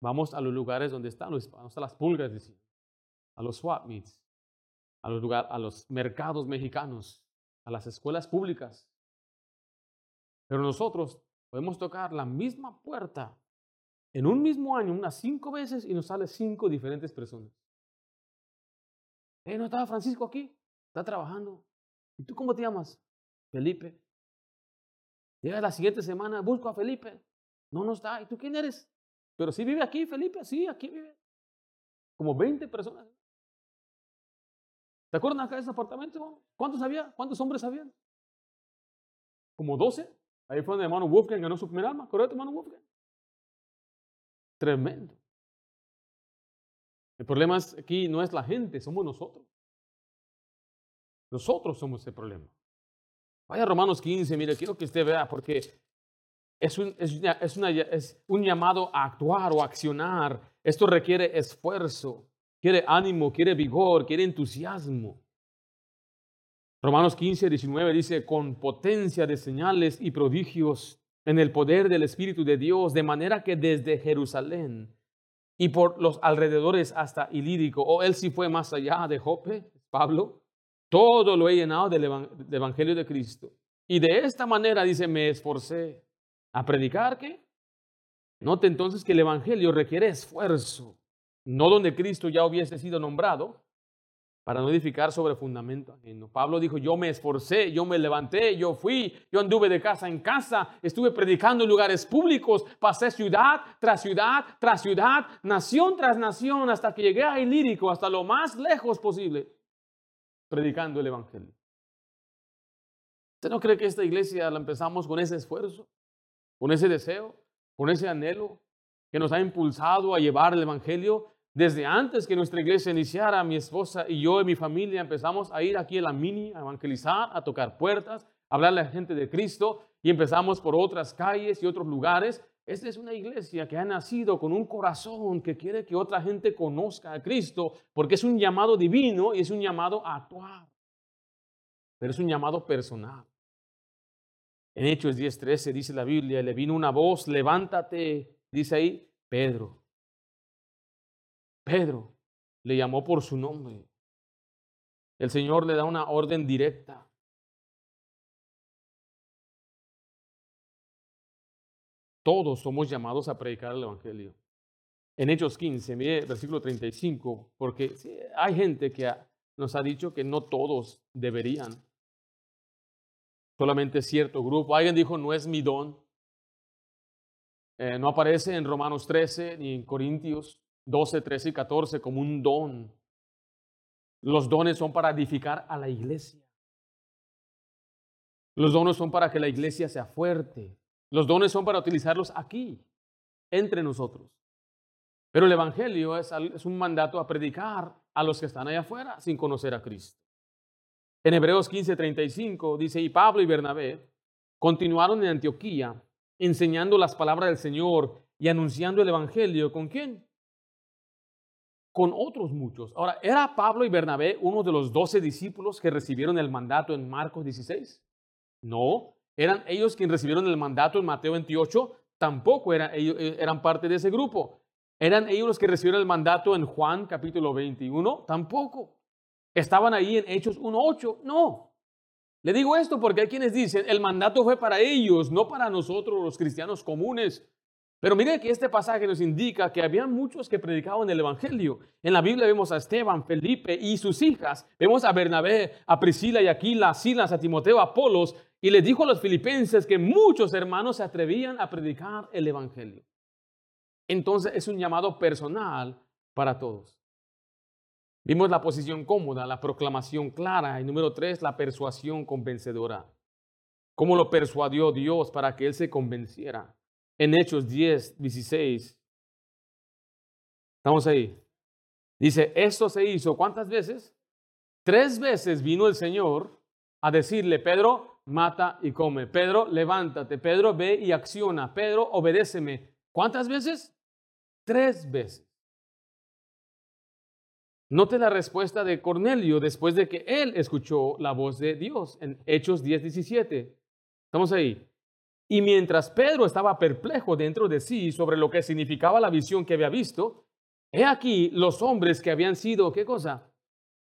Vamos a los lugares donde están, vamos a las pulgas, a los swap meets a los, a los mercados mexicanos, a las escuelas públicas. Pero nosotros podemos tocar la misma puerta en un mismo año unas cinco veces y nos sale cinco diferentes personas. Eh, ¿no estaba Francisco aquí? Está trabajando. ¿Y tú cómo te llamas? Felipe. Llega la siguiente semana, busco a Felipe. No, no está. ¿Y tú quién eres? Pero sí vive aquí, Felipe. Sí, aquí vive. Como 20 personas. ¿Se acuerdan acá de ese apartamento? ¿Cuántos había? ¿Cuántos hombres habían? Como 12. Ahí fue donde el hermano Wolfgang ganó su primer alma. ¿Correcto, hermano Wolfgang? Tremendo. El problema es aquí no es la gente, somos nosotros. Nosotros somos el problema. Vaya Romanos 15, mire, quiero que usted vea, porque es un, es, es un llamado a actuar o accionar. Esto requiere esfuerzo quiere ánimo, quiere vigor, quiere entusiasmo. Romanos 15, 19 dice, con potencia de señales y prodigios en el poder del Espíritu de Dios, de manera que desde Jerusalén y por los alrededores hasta Ilírico, o él sí fue más allá de Jope, Pablo, todo lo he llenado del Evangelio de Cristo. Y de esta manera, dice, me esforcé a predicar que. Note entonces que el Evangelio requiere esfuerzo no donde Cristo ya hubiese sido nombrado, para no edificar sobre fundamento. Pablo dijo, yo me esforcé, yo me levanté, yo fui, yo anduve de casa en casa, estuve predicando en lugares públicos, pasé ciudad tras ciudad tras ciudad, nación tras nación, hasta que llegué a Ilírico, hasta lo más lejos posible, predicando el Evangelio. ¿Usted no cree que esta iglesia la empezamos con ese esfuerzo, con ese deseo, con ese anhelo que nos ha impulsado a llevar el Evangelio desde antes que nuestra iglesia iniciara, mi esposa y yo y mi familia empezamos a ir aquí a la mini, a evangelizar, a tocar puertas, a hablarle a la gente de Cristo y empezamos por otras calles y otros lugares. Esta es una iglesia que ha nacido con un corazón que quiere que otra gente conozca a Cristo porque es un llamado divino y es un llamado a. Pero es un llamado personal. En Hechos 10:13 dice la Biblia, le vino una voz, levántate, dice ahí, Pedro Pedro le llamó por su nombre. El Señor le da una orden directa. Todos somos llamados a predicar el Evangelio. En Hechos 15, mire versículo 35, porque hay gente que nos ha dicho que no todos deberían. Solamente cierto grupo. Alguien dijo, no es mi don. Eh, no aparece en Romanos 13 ni en Corintios. 12, 13 y 14 como un don. los dones son para edificar a la iglesia. Los dones son para que la iglesia sea fuerte. Los dones son para utilizarlos aquí, entre nosotros. Pero el Evangelio es, un mandato a predicar a los que están allá afuera sin conocer a Cristo. En Hebreos 15:35 dice, y Pablo y Bernabé continuaron en Antioquía enseñando las palabras del Señor y anunciando el Evangelio. ¿Con quién? Con otros muchos. Ahora, ¿era Pablo y Bernabé uno de los doce discípulos que recibieron el mandato en Marcos 16? No. ¿Eran ellos quienes recibieron el mandato en Mateo 28? Tampoco eran, ellos, eh, eran parte de ese grupo. ¿Eran ellos los que recibieron el mandato en Juan capítulo 21? Tampoco. ¿Estaban ahí en Hechos 1.8? No. Le digo esto porque hay quienes dicen, el mandato fue para ellos, no para nosotros los cristianos comunes. Pero mire que este pasaje nos indica que había muchos que predicaban el Evangelio. En la Biblia vemos a Esteban, Felipe y sus hijas. Vemos a Bernabé, a Priscila y Aquila, a Silas, a Timoteo, a Apolos. Y les dijo a los filipenses que muchos hermanos se atrevían a predicar el Evangelio. Entonces es un llamado personal para todos. Vimos la posición cómoda, la proclamación clara y número tres, la persuasión convencedora. ¿Cómo lo persuadió Dios para que él se convenciera? En Hechos 10, 16. Estamos ahí. Dice, esto se hizo ¿cuántas veces? Tres veces vino el Señor a decirle, Pedro, mata y come. Pedro, levántate. Pedro, ve y acciona. Pedro, obedéceme. ¿Cuántas veces? Tres veces. Note la respuesta de Cornelio después de que él escuchó la voz de Dios en Hechos 10, 17. Estamos ahí. Y mientras Pedro estaba perplejo dentro de sí sobre lo que significaba la visión que había visto, he aquí los hombres que habían sido, ¿qué cosa?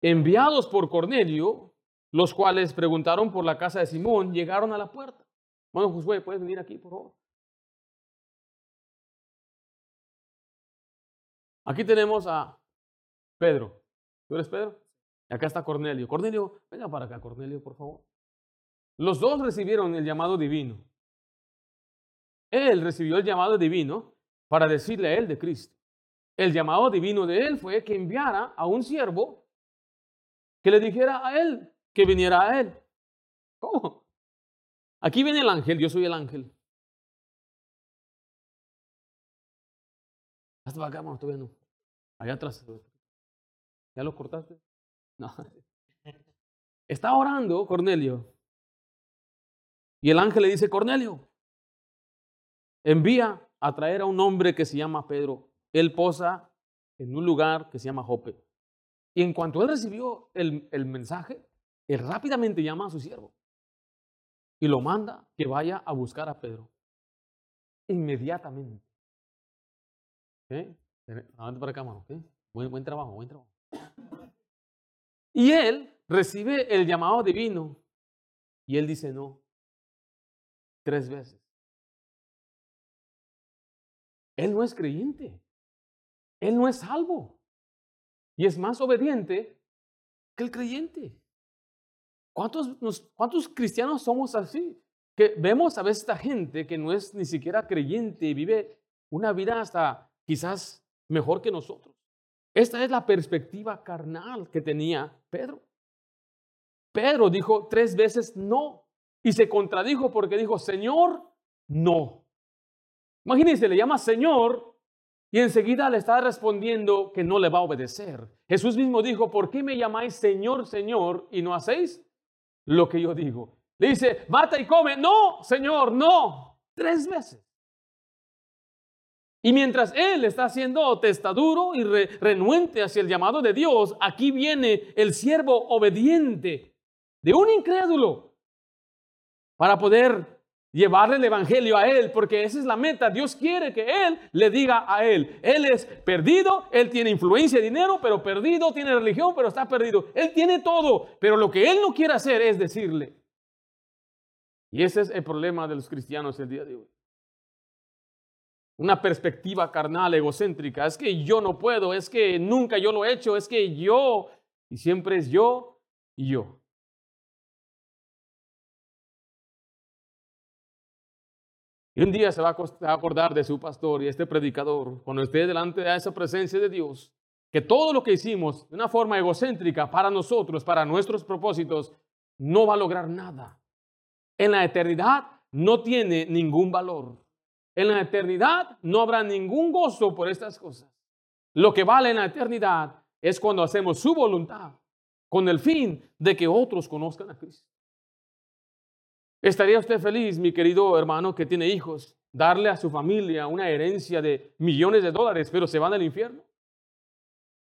Enviados por Cornelio, los cuales preguntaron por la casa de Simón, llegaron a la puerta. Bueno, Josué, ¿puedes venir aquí, por favor? Aquí tenemos a Pedro. ¿Tú eres Pedro? Y acá está Cornelio. Cornelio, venga para acá, Cornelio, por favor. Los dos recibieron el llamado divino. Él recibió el llamado divino para decirle a él de Cristo. El llamado divino de él fue que enviara a un siervo que le dijera a él que viniera a él. ¿Cómo? Aquí viene el ángel, yo soy el ángel. Hasta acá, hermano, todavía no. Allá atrás. ¿Ya lo cortaste? No. Está orando Cornelio. Y el ángel le dice, Cornelio, envía a traer a un hombre que se llama Pedro. Él posa en un lugar que se llama Jope. Y en cuanto él recibió el, el mensaje, rápidamente llama a su siervo y lo manda que vaya a buscar a Pedro. Inmediatamente. ¿Okay? para acá, mano. Buen, buen trabajo, buen trabajo. Y él recibe el llamado divino y él dice no. Tres veces. Él no es creyente. Él no es salvo. Y es más obediente que el creyente. ¿Cuántos, ¿Cuántos cristianos somos así? Que vemos a veces esta gente que no es ni siquiera creyente y vive una vida hasta quizás mejor que nosotros. Esta es la perspectiva carnal que tenía Pedro. Pedro dijo tres veces no y se contradijo porque dijo, Señor, no. Imagínense, le llama Señor y enseguida le está respondiendo que no le va a obedecer. Jesús mismo dijo, ¿por qué me llamáis Señor, Señor y no hacéis lo que yo digo? Le dice, mata y come. No, Señor, no. Tres veces. Y mientras él está siendo testaduro y renuente hacia el llamado de Dios, aquí viene el siervo obediente de un incrédulo para poder llevarle el evangelio a él, porque esa es la meta. Dios quiere que él le diga a él, él es perdido, él tiene influencia y dinero, pero perdido, tiene religión, pero está perdido. Él tiene todo, pero lo que él no quiere hacer es decirle. Y ese es el problema de los cristianos el día de hoy una perspectiva carnal, egocéntrica. Es que yo no puedo, es que nunca yo lo he hecho, es que yo, y siempre es yo y yo. Y un día se va a acordar de su pastor y este predicador, cuando esté delante de esa presencia de Dios, que todo lo que hicimos de una forma egocéntrica para nosotros, para nuestros propósitos, no va a lograr nada. En la eternidad no tiene ningún valor. En la eternidad no habrá ningún gozo por estas cosas. Lo que vale en la eternidad es cuando hacemos su voluntad con el fin de que otros conozcan a Cristo. ¿Estaría usted feliz, mi querido hermano que tiene hijos, darle a su familia una herencia de millones de dólares, pero se van al infierno?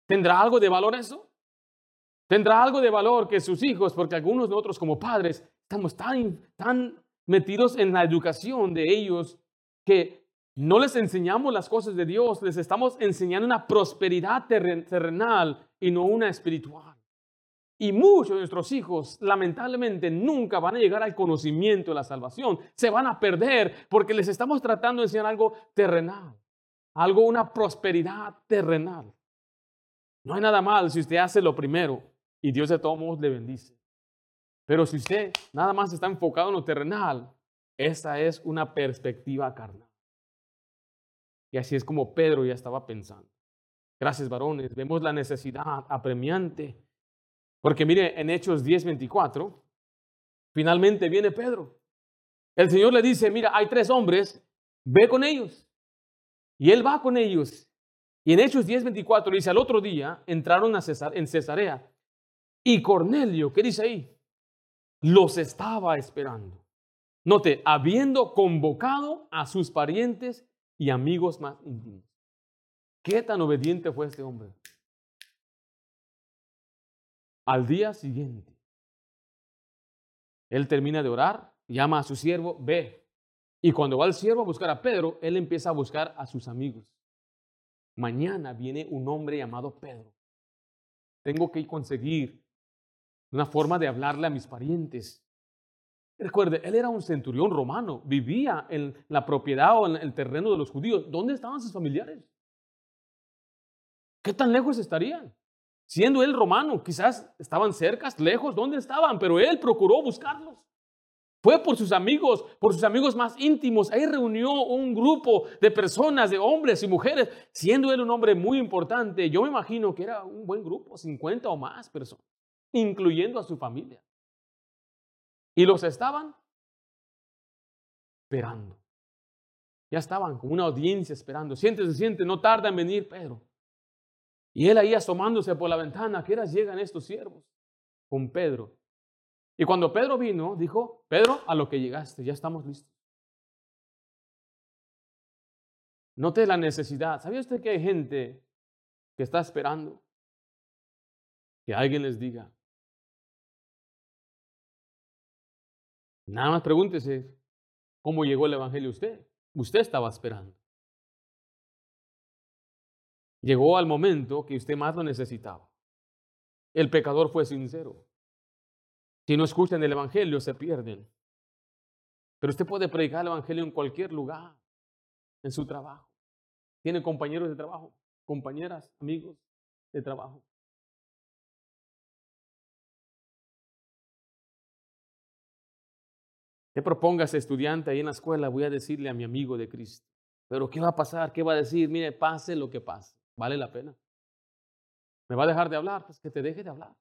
¿Tendrá algo de valor eso? ¿Tendrá algo de valor que sus hijos, porque algunos de nosotros como padres estamos tan, tan metidos en la educación de ellos que no les enseñamos las cosas de Dios, les estamos enseñando una prosperidad terrenal y no una espiritual. Y muchos de nuestros hijos, lamentablemente, nunca van a llegar al conocimiento de la salvación. Se van a perder porque les estamos tratando de enseñar algo terrenal, algo, una prosperidad terrenal. No hay nada mal si usted hace lo primero y Dios de todos modos le bendice. Pero si usted nada más está enfocado en lo terrenal, esta es una perspectiva carnal. Y así es como Pedro ya estaba pensando. Gracias, varones. Vemos la necesidad apremiante. Porque mire, en Hechos 10:24, finalmente viene Pedro. El Señor le dice, mira, hay tres hombres, ve con ellos. Y él va con ellos. Y en Hechos 10:24 dice, al otro día entraron a en Cesarea. Y Cornelio, ¿qué dice ahí? Los estaba esperando. Note, habiendo convocado a sus parientes y amigos más íntimos. ¿Qué tan obediente fue este hombre? Al día siguiente, él termina de orar, llama a su siervo, ve. Y cuando va el siervo a buscar a Pedro, él empieza a buscar a sus amigos. Mañana viene un hombre llamado Pedro. Tengo que conseguir una forma de hablarle a mis parientes. Recuerde, él era un centurión romano, vivía en la propiedad o en el terreno de los judíos. ¿Dónde estaban sus familiares? ¿Qué tan lejos estarían? Siendo él romano, quizás estaban cerca, lejos, ¿dónde estaban? Pero él procuró buscarlos. Fue por sus amigos, por sus amigos más íntimos. Ahí reunió un grupo de personas, de hombres y mujeres, siendo él un hombre muy importante. Yo me imagino que era un buen grupo, 50 o más personas, incluyendo a su familia. Y los estaban esperando. Ya estaban con una audiencia esperando. Siéntese, siente, no tarda en venir Pedro. Y él ahí asomándose por la ventana, ¿a qué llegan estos siervos? Con Pedro. Y cuando Pedro vino, dijo, Pedro, a lo que llegaste, ya estamos listos. Note la necesidad. ¿Sabía usted que hay gente que está esperando que alguien les diga, Nada más pregúntese cómo llegó el Evangelio a usted. Usted estaba esperando. Llegó al momento que usted más lo necesitaba. El pecador fue sincero. Si no escuchan el Evangelio, se pierden. Pero usted puede predicar el Evangelio en cualquier lugar, en su trabajo. Tiene compañeros de trabajo, compañeras, amigos de trabajo. Te propongas estudiante ahí en la escuela, voy a decirle a mi amigo de Cristo. Pero ¿qué va a pasar? ¿Qué va a decir? Mire, pase lo que pase. ¿Vale la pena? ¿Me va a dejar de hablar? Pues que te deje de hablar.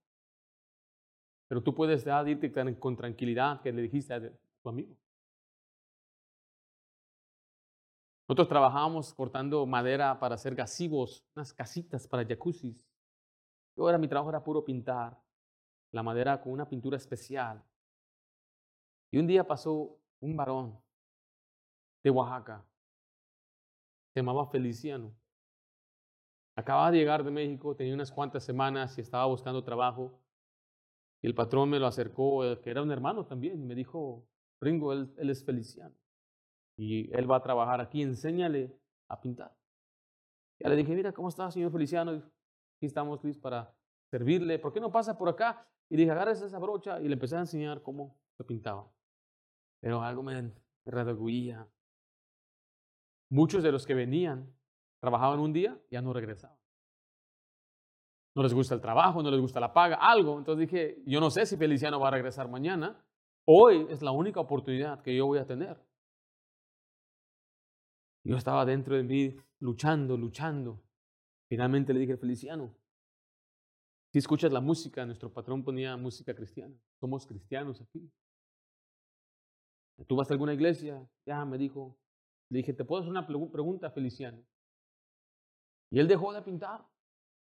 Pero tú puedes ya irte con tranquilidad que le dijiste a tu amigo. Nosotros trabajábamos cortando madera para hacer gasivos, unas casitas para jacuzzis. Yo era, mi trabajo era puro pintar la madera con una pintura especial. Y un día pasó un varón de Oaxaca, se llamaba Feliciano. Acababa de llegar de México, tenía unas cuantas semanas y estaba buscando trabajo. Y el patrón me lo acercó, eh, que era un hermano también, y me dijo, Ringo, él, él es Feliciano. Y él va a trabajar aquí, enséñale a pintar. Ya le dije, mira, ¿cómo está, señor Feliciano? Aquí estamos, Luis, para servirle. ¿Por qué no pasa por acá? Y dije, agarra esa brocha y le empecé a enseñar cómo se pintaba pero algo me redarguía. Muchos de los que venían trabajaban un día ya no regresaban. No les gusta el trabajo, no les gusta la paga, algo. Entonces dije, yo no sé si Feliciano va a regresar mañana. Hoy es la única oportunidad que yo voy a tener. Yo estaba dentro de mí luchando, luchando. Finalmente le dije, Feliciano, si escuchas la música, nuestro patrón ponía música cristiana. Somos cristianos aquí. ¿Tú vas a alguna iglesia? Ya me dijo. Le dije, ¿te puedo hacer una pregunta, Feliciano? Y él dejó de pintar,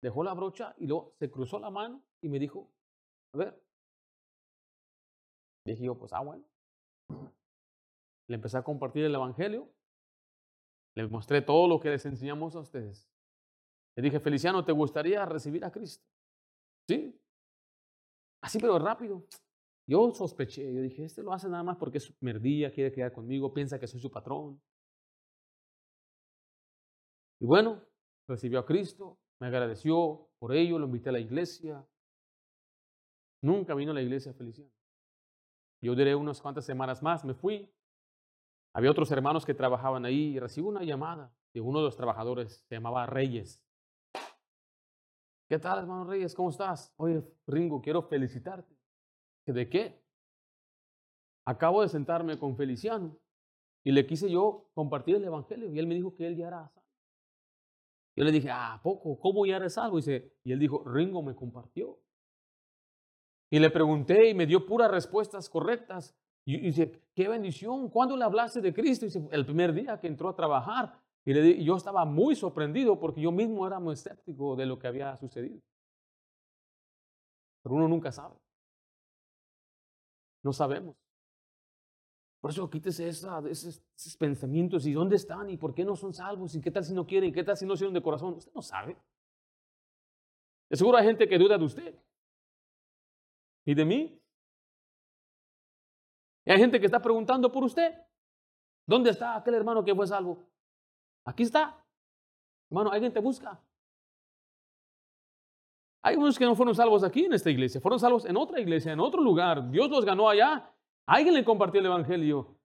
dejó la brocha y luego se cruzó la mano y me dijo, a ver. Dije yo, pues, ah, bueno. Le empecé a compartir el Evangelio. Le mostré todo lo que les enseñamos a ustedes. Le dije, Feliciano, ¿te gustaría recibir a Cristo? Sí. Así, pero rápido. Yo sospeché, yo dije, este lo hace nada más porque es merdilla, quiere quedar conmigo, piensa que soy su patrón. Y bueno, recibió a Cristo, me agradeció por ello, lo invité a la iglesia. Nunca vino a la iglesia Feliciano. Yo duré unas cuantas semanas más, me fui. Había otros hermanos que trabajaban ahí y recibí una llamada de uno de los trabajadores, se llamaba Reyes. ¿Qué tal, hermano Reyes? ¿Cómo estás? Oye, Ringo, quiero felicitarte. ¿De qué? Acabo de sentarme con Feliciano y le quise yo compartir el Evangelio y él me dijo que él ya era. Yo le dije, ah, poco, ¿cómo ya eres salvo? Y, y él dijo, Ringo me compartió. Y le pregunté y me dio puras respuestas correctas. Y, dice, qué bendición, ¿cuándo le hablaste de Cristo? Y dice, el primer día que entró a trabajar. Y, le, yo estaba muy sorprendido porque yo mismo era muy escéptico de lo que había sucedido. Pero uno nunca sabe. No sabemos. Por eso quítese esos, pensamientos. ¿Y dónde están? ¿Y por qué no son salvos? ¿Y qué tal si no quieren? ¿Y qué tal si no hicieron de corazón? Usted no sabe. De seguro hay gente que duda de usted. ¿Y de mí? Y hay gente que está preguntando por usted. ¿Dónde está aquel hermano que fue salvo? Aquí está. Hermano, alguien te busca. Hay unos que no fueron salvos aquí en esta iglesia, fueron salvos en otra iglesia, en otro lugar. Dios los ganó allá. Alguien le compartió el evangelio.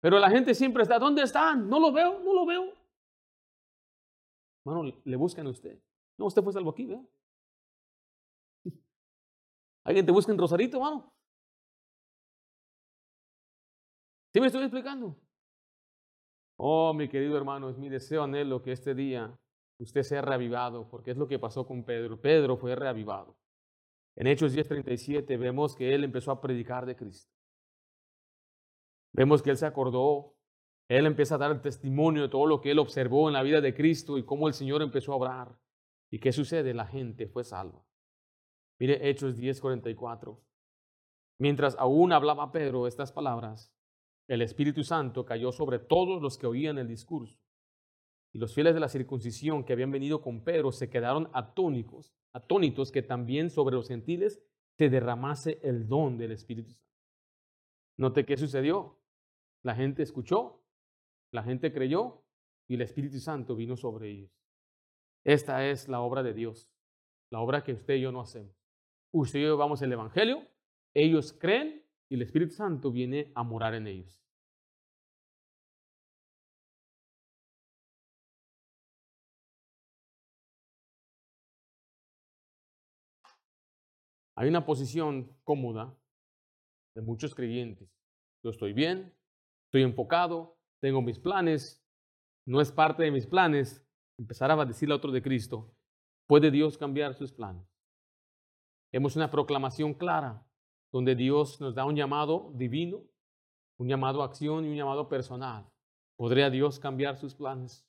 Pero la gente siempre está, ¿dónde están? No lo veo, no lo veo. Hermano, le buscan a usted. No, usted fue salvo aquí, ¿verdad? ¿Alguien te busca en Rosarito, hermano? ¿Sí me estoy explicando? Oh, mi querido hermano, es mi deseo, anhelo que este día usted sea reavivado, porque es lo que pasó con Pedro. Pedro fue reavivado. En Hechos 10:37 vemos que él empezó a predicar de Cristo. Vemos que él se acordó, él empieza a dar el testimonio de todo lo que él observó en la vida de Cristo y cómo el Señor empezó a obrar. ¿Y qué sucede? La gente fue salva. Mire Hechos 10:44. Mientras aún hablaba Pedro estas palabras, el Espíritu Santo cayó sobre todos los que oían el discurso. Y los fieles de la circuncisión que habían venido con Pedro se quedaron atónicos, atónitos que también sobre los gentiles se derramase el don del Espíritu Santo. Note qué sucedió. La gente escuchó, la gente creyó y el Espíritu Santo vino sobre ellos. Esta es la obra de Dios, la obra que usted y yo no hacemos. Usted y yo vamos el Evangelio, ellos creen y el Espíritu Santo viene a morar en ellos. Hay una posición cómoda de muchos creyentes. Yo estoy bien, estoy enfocado, tengo mis planes, no es parte de mis planes empezar a decirle a otro de Cristo. ¿Puede Dios cambiar sus planes? Hemos una proclamación clara donde Dios nos da un llamado divino, un llamado a acción y un llamado personal. ¿Podría Dios cambiar sus planes?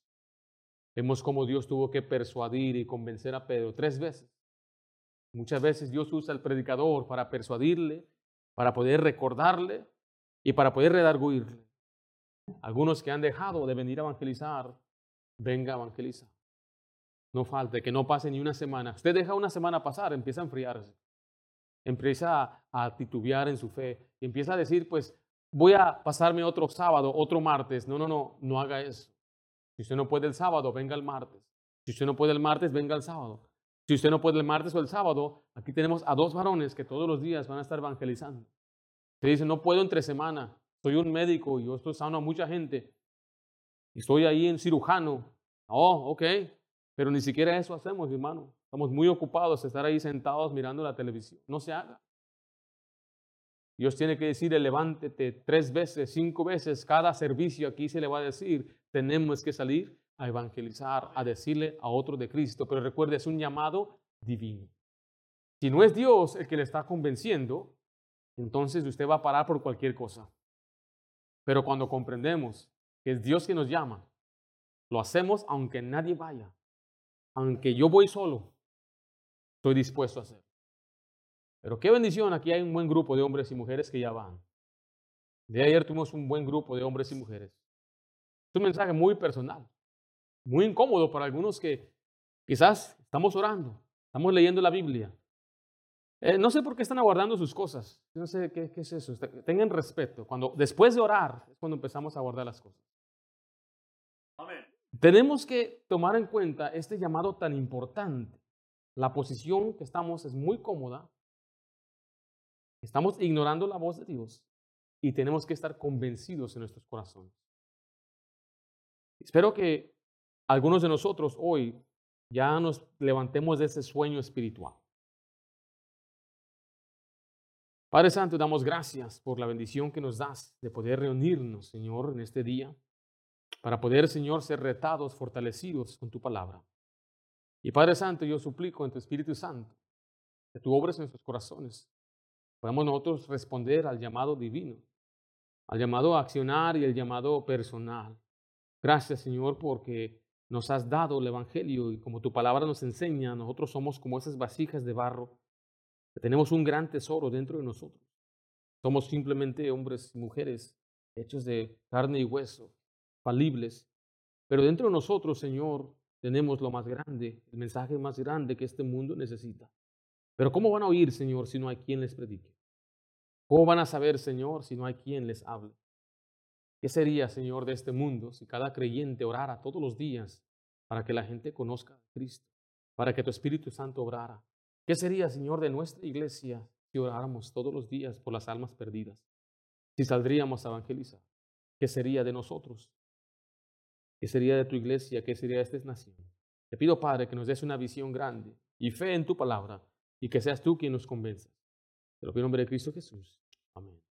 Vemos cómo Dios tuvo que persuadir y convencer a Pedro tres veces Muchas veces Dios usa al predicador para persuadirle, para poder recordarle y para poder redarguirle. Algunos que han dejado de venir a evangelizar, venga a evangelizar. No falte, que no pase ni una semana. Usted deja una semana pasar, empieza a enfriarse. Empieza a, titubear en su fe. Empieza a decir, pues, voy a pasarme otro sábado, otro martes. No, no, no, no haga eso. Si usted no puede el sábado, venga el martes. Si usted no puede el martes, venga el sábado. Si usted no puede el martes o el sábado, aquí tenemos a dos varones que todos los días van a estar evangelizando. Se dice, no puedo entre semana, soy un médico y yo estoy sano a mucha gente. Estoy ahí en cirujano. Oh, ok, pero ni siquiera eso hacemos, hermano. Estamos muy ocupados de estar ahí sentados mirando la televisión. No se haga. Dios tiene que decirle, levántate tres veces, cinco veces, cada servicio aquí se le va a decir, tenemos que salir a evangelizar, a decirle a otro de Cristo. Pero recuerde, es un llamado divino. Si no es Dios el que le está convenciendo, entonces usted va a parar por cualquier cosa. Pero cuando comprendemos que es Dios que nos llama, lo hacemos aunque nadie vaya. Aunque yo voy solo, estoy dispuesto a hacer. Pero qué bendición, aquí hay un buen grupo de hombres y mujeres que ya van. De ayer tuvimos un buen grupo de hombres y mujeres. Es un mensaje muy personal, muy incómodo para algunos que quizás estamos orando, estamos leyendo la Biblia. Eh, no sé por qué están aguardando sus cosas. No sé qué, qué es eso. Tengan respeto. Cuando, después de orar es cuando empezamos a guardar las cosas. Amén. Tenemos que tomar en cuenta este llamado tan importante. La posición que estamos es muy cómoda, Estamos ignorando la voz de Dios y tenemos que estar convencidos en nuestros corazones. Espero que algunos de nosotros hoy ya nos levantemos de ese sueño espiritual. Padre Santo, damos gracias por la bendición que nos das de poder reunirnos, Señor, en este día, para poder, Señor, ser retados, fortalecidos con tu palabra. Y Padre Santo, yo suplico en tu Espíritu Santo que tú obres en nuestros corazones, Podemos nosotros responder al llamado divino, al llamado a accionar y el llamado personal. Gracias, Señor, porque nos has dado el Evangelio y como tu palabra nos enseña, nosotros somos como esas vasijas de barro, que tenemos un gran tesoro dentro de nosotros. Somos simplemente hombres y mujeres hechos de carne y hueso, falibles, pero dentro de nosotros, Señor, tenemos lo más grande, el mensaje más grande que este mundo necesita. Pero ¿cómo van a oír, Señor, si no hay quien les predique? ¿Cómo van a saber, Señor, si no hay quien les hable? ¿Qué sería, Señor, de este mundo si cada creyente orara todos los días para que la gente conozca a Cristo, para que tu Espíritu Santo obrara? ¿Qué sería, Señor, de nuestra iglesia si oráramos todos los días por las almas perdidas? Si saldríamos a evangelizar, ¿qué sería de nosotros? ¿Qué sería de tu iglesia? ¿Qué sería de esta nación? Te pido, Padre, que nos des una visión grande y fe en tu palabra y que seas tú quien nos convenza. Te lo pido en nombre de Cristo Jesús. Amén.